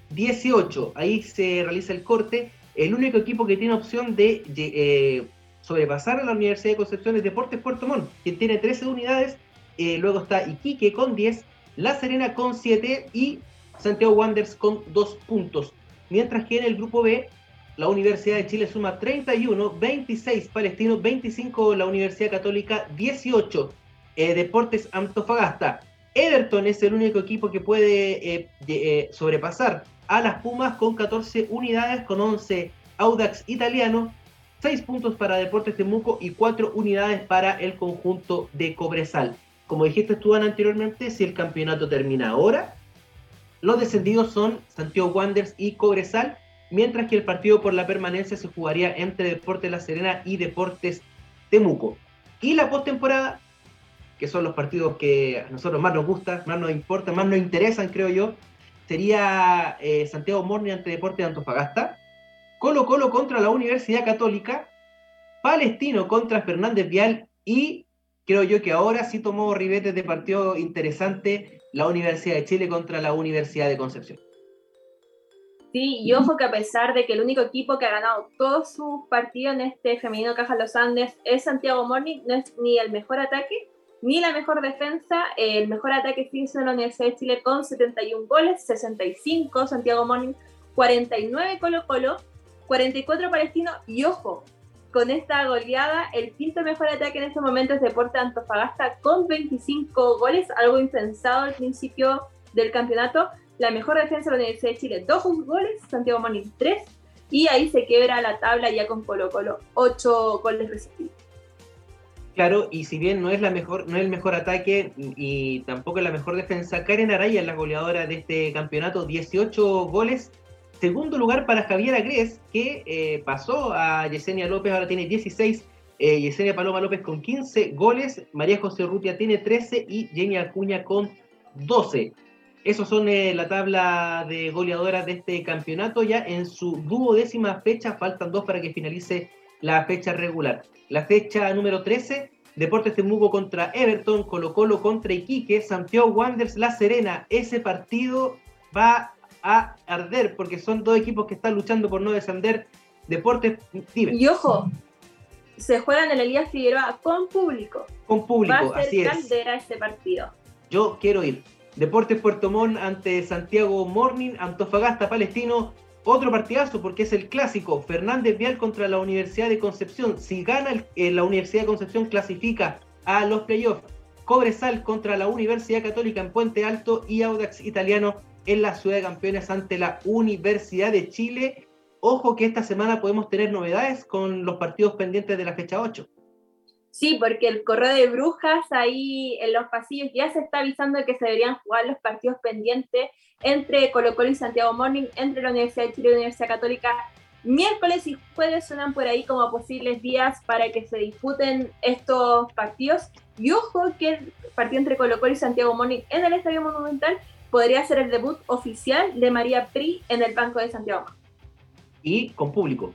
18. Ahí se realiza el corte. El único equipo que tiene opción de eh, sobrepasar a la Universidad de Concepción es Deportes Puerto Montt, quien tiene 13 unidades. Eh, luego está Iquique con 10, La Serena con 7 y Santiago Wanderers con 2 puntos. Mientras que en el grupo B la Universidad de Chile suma 31, 26 Palestino, 25 la Universidad Católica, 18 eh, Deportes Antofagasta. Everton es el único equipo que puede eh, eh, sobrepasar a las Pumas con 14 unidades, con 11 Audax Italiano, 6 puntos para Deportes Temuco y 4 unidades para el conjunto de Cobresal. Como dijiste tú anteriormente, si el campeonato termina ahora, los descendidos son Santiago Wanderers y Cobresal, mientras que el partido por la permanencia se jugaría entre Deportes La Serena y Deportes Temuco. Y la postemporada, que son los partidos que a nosotros más nos gustan, más nos importan, más nos interesan, creo yo, sería eh, Santiago Morni ante Deportes de Antofagasta, Colo Colo contra la Universidad Católica, Palestino contra Fernández Vial y creo yo que ahora sí tomó ribetes de partido interesante la Universidad de Chile contra la Universidad de Concepción. Sí, y ojo que a pesar de que el único equipo que ha ganado todos sus partidos en este femenino Caja Los Andes es Santiago Morning, no es ni el mejor ataque ni la mejor defensa. El mejor ataque hizo en la Universidad de Chile con 71 goles, 65 Santiago Morning, 49 Colo Colo, 44 Palestino. Y ojo, con esta goleada, el quinto mejor ataque en este momento es Deporte Antofagasta con 25 goles, algo impensado al principio del campeonato la mejor defensa de la Universidad de Chile, dos goles, Santiago Moni tres, y ahí se quiebra la tabla ya con Colo Colo, ocho goles recibidos. Claro, y si bien no es la mejor, no es el mejor ataque y tampoco es la mejor defensa, Karen Araya es la goleadora de este campeonato, 18 goles. Segundo lugar para Javier Agres, que eh, pasó a Yesenia López, ahora tiene 16. Eh, Yesenia Paloma López con 15 goles. María José Rutia tiene 13 y Jenny Acuña con 12. Esos son eh, la tabla de goleadoras de este campeonato. Ya en su duodécima fecha, faltan dos para que finalice la fecha regular. La fecha número 13, Deportes Temuco contra Everton, Colo Colo contra Iquique, Santiago Wanderers, La Serena. Ese partido va a arder porque son dos equipos que están luchando por no descender. Deportes, Y ojo, se juegan en el Elías Figueroa con público. Con público, va a ser así caldera este partido. Yo quiero ir. Deportes Puerto Montt ante Santiago Morning, Antofagasta Palestino, otro partidazo porque es el clásico. Fernández Vial contra la Universidad de Concepción. Si gana eh, la Universidad de Concepción, clasifica a los playoffs. Cobresal contra la Universidad Católica en Puente Alto y Audax Italiano en la Ciudad de Campeones ante la Universidad de Chile. Ojo que esta semana podemos tener novedades con los partidos pendientes de la fecha 8. Sí, porque el correo de brujas ahí en los pasillos ya se está avisando que se deberían jugar los partidos pendientes entre Colo Colo y Santiago Morning, entre la Universidad de Chile y la Universidad Católica. Miércoles y jueves suenan por ahí como posibles días para que se disputen estos partidos. Y ojo que el partido entre Colo Colo y Santiago Morning en el Estadio Monumental podría ser el debut oficial de María Pri en el Banco de Santiago. Y con público.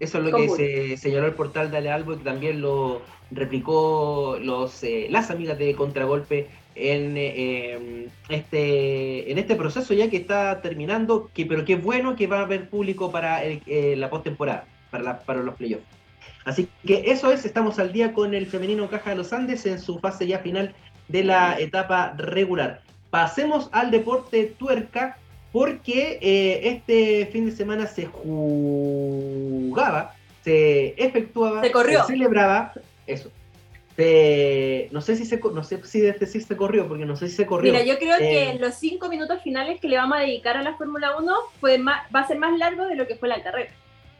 Eso es lo que se señaló el portal Dale Albo y también lo replicó los, eh, las amigas de Contragolpe en, eh, este, en este proceso ya que está terminando, que, pero qué bueno que va a haber público para eh, la postemporada, para, para los playoffs. Así que eso es, estamos al día con el femenino Caja de los Andes en su fase ya final de la etapa regular. Pasemos al deporte tuerca, porque eh, este fin de semana se jugaba, se efectuaba, se, corrió. se celebraba, eso. no sé si se no sé si decir se corrió, porque no sé si se corrió. Mira, yo creo que eh, los cinco minutos finales que le vamos a dedicar a la Fórmula 1 fue va a ser más largo de lo que fue la carrera.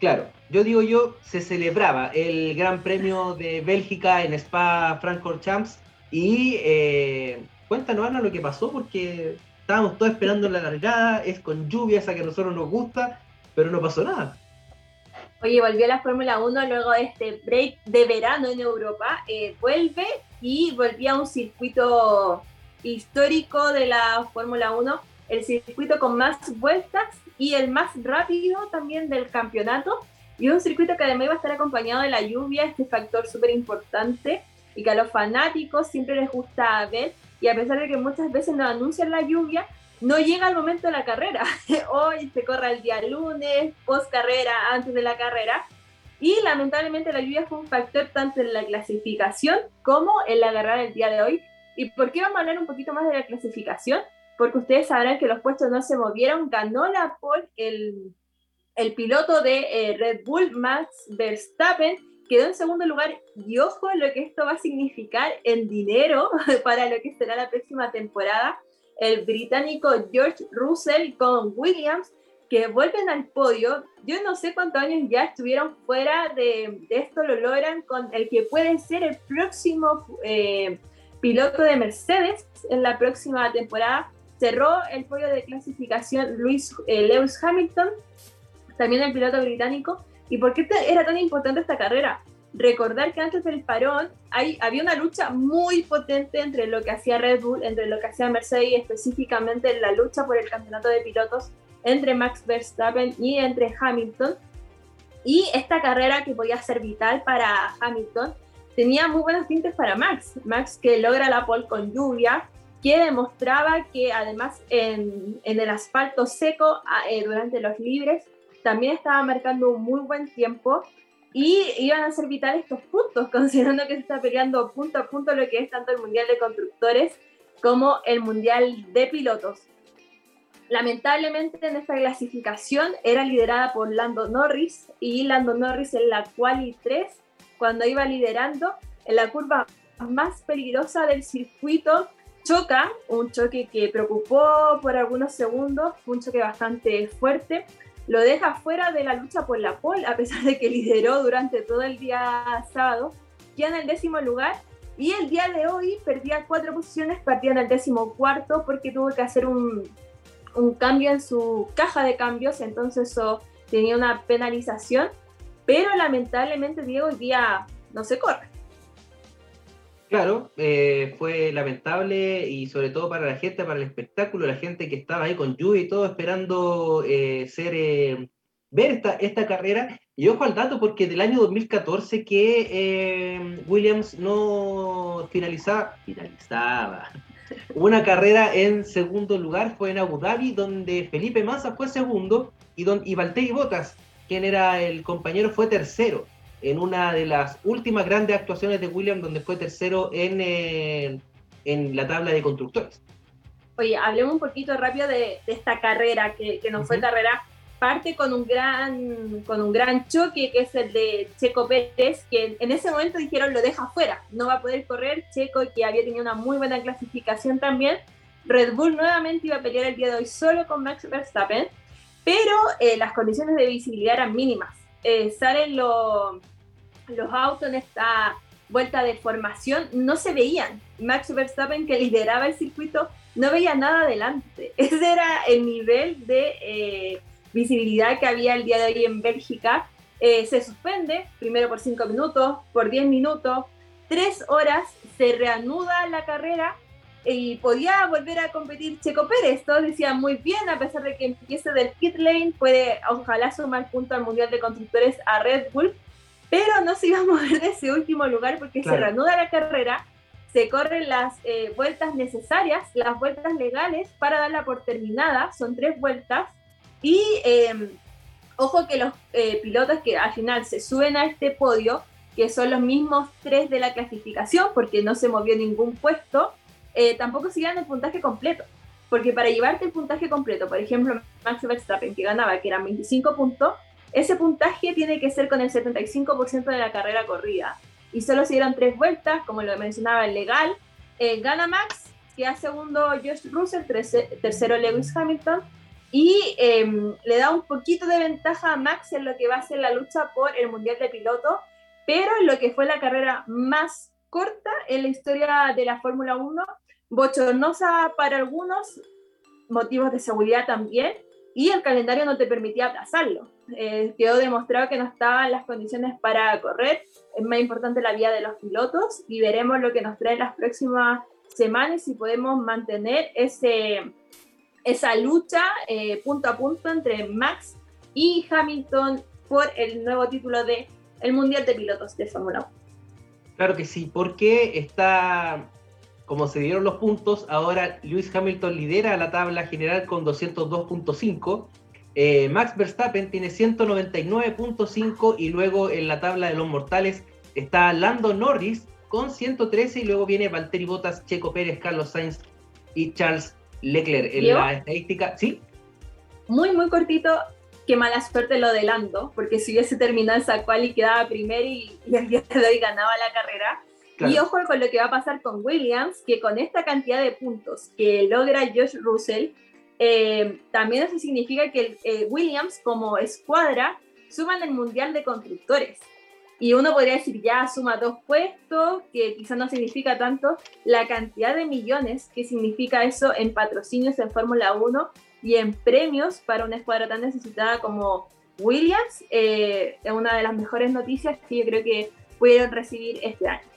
Claro, yo digo yo, se celebraba el Gran Premio de Bélgica en Spa Francorchamps y eh, cuéntanos Ana lo que pasó porque estábamos todos esperando la largada, es con lluvia, esa que a nosotros nos gusta, pero no pasó nada. Oye, volvió la Fórmula 1 luego de este break de verano en Europa, eh, vuelve y volvía a un circuito histórico de la Fórmula 1, el circuito con más vueltas y el más rápido también del campeonato, y un circuito que además iba a estar acompañado de la lluvia, este factor súper importante, y que a los fanáticos siempre les gusta ver, y a pesar de que muchas veces nos anuncian la lluvia, no llega el momento de la carrera. Hoy se corre el día lunes, post carrera, antes de la carrera. Y lamentablemente la lluvia fue un factor tanto en la clasificación como en la carrera del día de hoy. ¿Y por qué vamos a hablar un poquito más de la clasificación? Porque ustedes sabrán que los puestos no se movieron. Ganó la pole el, el piloto de eh, Red Bull, Max Verstappen, quedó en segundo lugar y ojo lo que esto va a significar en dinero para lo que será la próxima temporada. El británico George Russell con Williams que vuelven al podio. Yo no sé cuántos años ya estuvieron fuera de, esto, lo logran con el que puede ser el próximo eh, piloto de Mercedes en la próxima temporada. Cerró el podio de clasificación eh, Lewis Hamilton, también el piloto británico, ¿Y por qué era tan importante esta carrera? Recordar que antes del parón hay, había una lucha muy potente entre lo que hacía Red Bull, entre lo que hacía Mercedes específicamente la lucha por el campeonato de pilotos entre Max Verstappen y entre Hamilton. Y esta carrera que podía ser vital para Hamilton tenía muy buenos tintes para Max. Max que logra la pole con lluvia, que demostraba que además en, en el asfalto seco eh, durante los libres también estaba marcando un muy buen tiempo y iban a ser vitales estos puntos, considerando que se está peleando punto a punto lo que es tanto el Mundial de Constructores como el Mundial de Pilotos. Lamentablemente en esta clasificación era liderada por Lando Norris y Lando Norris en la quali 3 cuando iba liderando en la curva más peligrosa del circuito choca, un choque que preocupó por algunos segundos, un choque bastante fuerte, lo deja fuera de la lucha por la pole, a pesar de que lideró durante todo el día sábado, queda en el décimo lugar y el día de hoy perdía cuatro posiciones, partía en el décimo cuarto porque tuvo que hacer un, un cambio en su caja de cambios, entonces tenía una penalización, pero lamentablemente Diego hoy día no se corre. Claro, eh, fue lamentable y sobre todo para la gente, para el espectáculo, la gente que estaba ahí con lluvia y todo esperando eh, ser, eh, ver esta, esta carrera. Y ojo al dato porque del año 2014 que Williams no finalizaba, finalizaba una carrera en segundo lugar, fue en Abu Dhabi, donde Felipe Massa fue segundo y, don, y Valtteri Bottas, quien era el compañero, fue tercero en una de las últimas grandes actuaciones de Williams, donde fue tercero en, eh, en la tabla de constructores. Oye, hablemos un poquito rápido de, esta carrera, que, que no fue carrera, parte con un, gran, con un gran choque, que es el de Checo Pérez, que en ese momento dijeron lo deja fuera, no va a poder correr, Checo, que había tenido una muy buena clasificación también. Red Bull nuevamente iba a pelear el día de hoy solo con Max Verstappen, pero eh, las condiciones de visibilidad eran mínimas. Eh, salen los los autos en esta vuelta de formación no se veían. Max Verstappen, que lideraba el circuito, no veía nada adelante. Ese era el nivel de eh, visibilidad que había el día de hoy en Bélgica. Eh, se suspende, primero por 5 minutos, por 10 minutos, 3 horas, se reanuda la carrera y podía volver a competir Checo Pérez. Todos decían muy bien, a pesar de que empiece del pit lane, puede ojalá sumar punto al Mundial de Constructores a Red Bull pero no se iba a mover de ese último lugar porque se reanuda la carrera, se corren las eh, vueltas necesarias, las vueltas legales para darla por terminada, son tres vueltas, y em, ojo que los eh, pilotos que al final se suben a este podio, que son los mismos tres de la clasificación, porque no se movió ningún puesto, eh, tampoco se el puntaje completo. Porque para llevarte el puntaje completo, por ejemplo, Max Verstappen, que ganaba, que eran 25 puntos, ese puntaje tiene que ser con el 75% de la carrera corrida. Y solo se dieron tres vueltas, como lo mencionaba el legal. Eh, gana Max, que hace segundo Josh Russell, tercero Lewis Hamilton. Y em, le da un poquito de ventaja a Max en lo que va a ser la lucha por el Mundial de Piloto, pero en lo que fue la carrera más corta en la historia de la Fórmula 1, bochornosa para algunos, motivos de seguridad también, y el calendario no te permitía aplazarlo. Eh, quedó demostrado que no estaban las condiciones para correr. Es más importante la vía de los pilotos y veremos lo que nos trae las próximas semanas si podemos mantener ese, esa lucha eh, punto a punto entre Max y Hamilton por el nuevo título de el Mundial de Pilotos de Fórmula 1. Claro que sí, porque está, como se dieron los puntos, ahora Lewis Hamilton lidera la tabla general con 202.5 eh, Max Verstappen tiene 199.5 y luego en la tabla de los mortales está Lando Norris con 113 y luego viene Valtteri Bottas, Checo Pérez, Carlos Sainz y Charles Leclerc. En la estadística, ¿sí? Muy, muy cortito. Qué mala suerte lo de Lando, porque si hubiese terminado esa cual y quedaba primero y, el día de hoy ganaba la carrera. Y ojo con lo que va a pasar con Williams, que con esta cantidad de puntos que logra Josh Russell, eh, también eso significa que eh, Williams como escuadra suman el Mundial de Constructores. Y uno podría decir, ya suma dos puestos, que quizás no significa tanto la cantidad de millones que significa eso en patrocinios en Fórmula 1 y en premios para una escuadra tan necesitada como Williams. Eh, es una de las mejores noticias que yo creo que pudieron recibir este año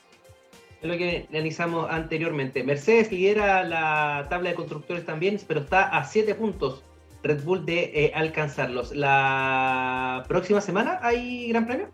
es lo que analizamos anteriormente. Mercedes lidera la tabla de constructores también, pero está a 7 puntos Red Bull de eh, alcanzarlos. ¿La próxima semana hay Gran Premio?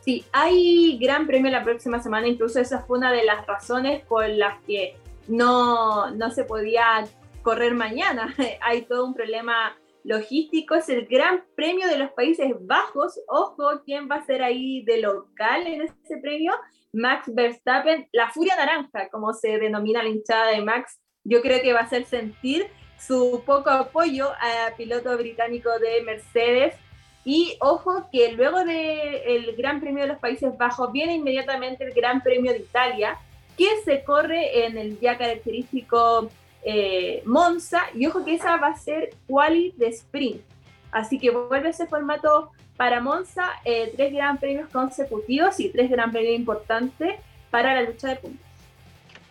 Sí, hay Gran Premio la próxima semana, incluso esa fue una de las razones por las que no, no se podía correr mañana. hay todo un problema logístico, es el Gran Premio de los Países Bajos. Ojo, ¿quién va a ser ahí de local en ese premio? Max Verstappen, la Furia Naranja, como se denomina la hinchada de Max, yo creo que va a hacer sentir su poco apoyo al piloto británico de Mercedes. Y ojo que luego del Gran Premio de los Países Bajos viene inmediatamente el Gran Premio de Italia, que se corre en el ya característico eh, Monza, y ojo que esa va a ser quali de sprint. Así que vuelve ese formato para Monza, eh, tres gran premios consecutivos y tres gran premios importantes para la lucha de puntos.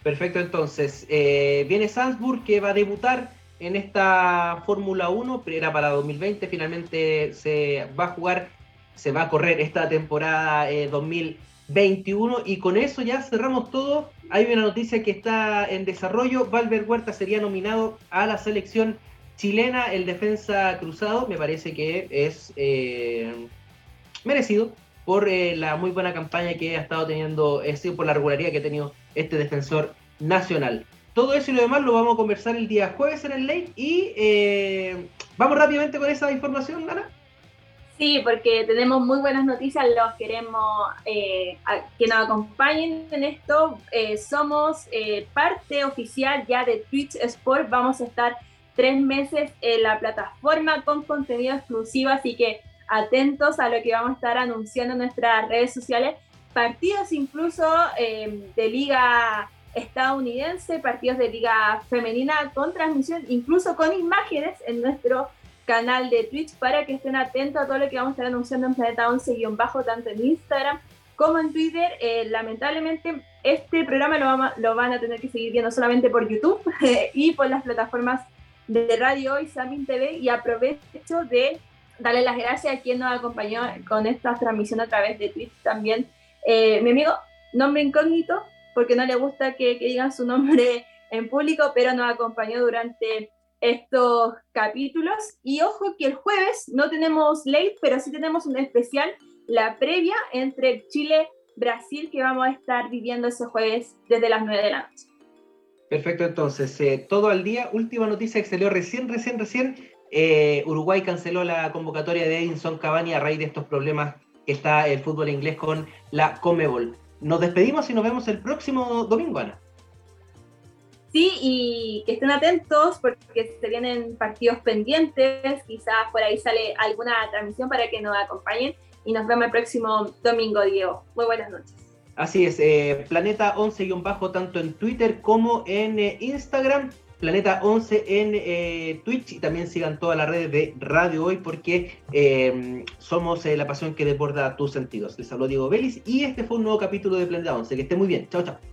Perfecto, entonces eh, viene Salzburg que va a debutar en esta Fórmula 1, era para 2020, finalmente se va a jugar, se va a correr esta temporada 2021 21. Y con eso ya cerramos todo. Hay una noticia que está en desarrollo. Valver Huerta sería nominado a la selección chilena, el defensa cruzado. Me parece que es eh, merecido por eh, la muy buena campaña que ha estado teniendo, es por la regularidad que ha tenido este defensor nacional. Todo eso y lo demás lo vamos a conversar el día jueves en el late y eh, vamos rápidamente con esa información, Ana. Sí, porque tenemos muy buenas noticias, los queremos eh, que nos acompañen en esto. Eh, somos eh, parte oficial ya de Twitch Sport, vamos a estar tres meses en la plataforma con contenido exclusivo, así que atentos a lo que vamos a estar anunciando en nuestras redes sociales. Partidos incluso de liga estadounidense, partidos de liga femenina con transmisión, incluso con imágenes en nuestro canal de Twitch para que estén atentos a todo lo que vamos a estar anunciando en Planeta 11-bajo, tanto en Instagram como en Twitter. Eh, lamentablemente, este programa lo, lo, van a tener que seguir viendo solamente por YouTube y por las plataformas de Radio Hoy, Samin TV. Y aprovecho de darle las gracias a quien nos acompañó con esta transmisión a través de Twitch también. Eh, mi amigo, nombre incógnito, porque no le gusta que digan su nombre en público, pero nos acompañó durante estos capítulos. Y ojo que el jueves no tenemos late, pero sí tenemos un especial, la previa entre Chile-Brasil, que vamos a estar viviendo ese jueves desde las 9 de la noche. Perfecto, entonces, eh, todo al día. Última noticia que salió recién, recién, recién. Eh, Uruguay canceló la convocatoria de Edinson Cavani a raíz de estos problemas que está el fútbol inglés con la Comebol. Nos despedimos y nos vemos el próximo domingo, Ana. Sí, y que estén atentos porque se vienen partidos pendientes, quizás por ahí sale alguna transmisión para que nos acompañen y nos vemos el próximo domingo, Diego. Muy buenas noches. Así es, eh, Planeta 11-bajo tanto en Twitter como en eh, Instagram, Planeta 11 en eh, Twitch y también sigan todas las redes de Radio Hoy porque somos la pasión que desborda tus sentidos. Les habló Diego Vélez y este fue un nuevo capítulo de Planeta 11. Que esté muy bien. Chao, chao.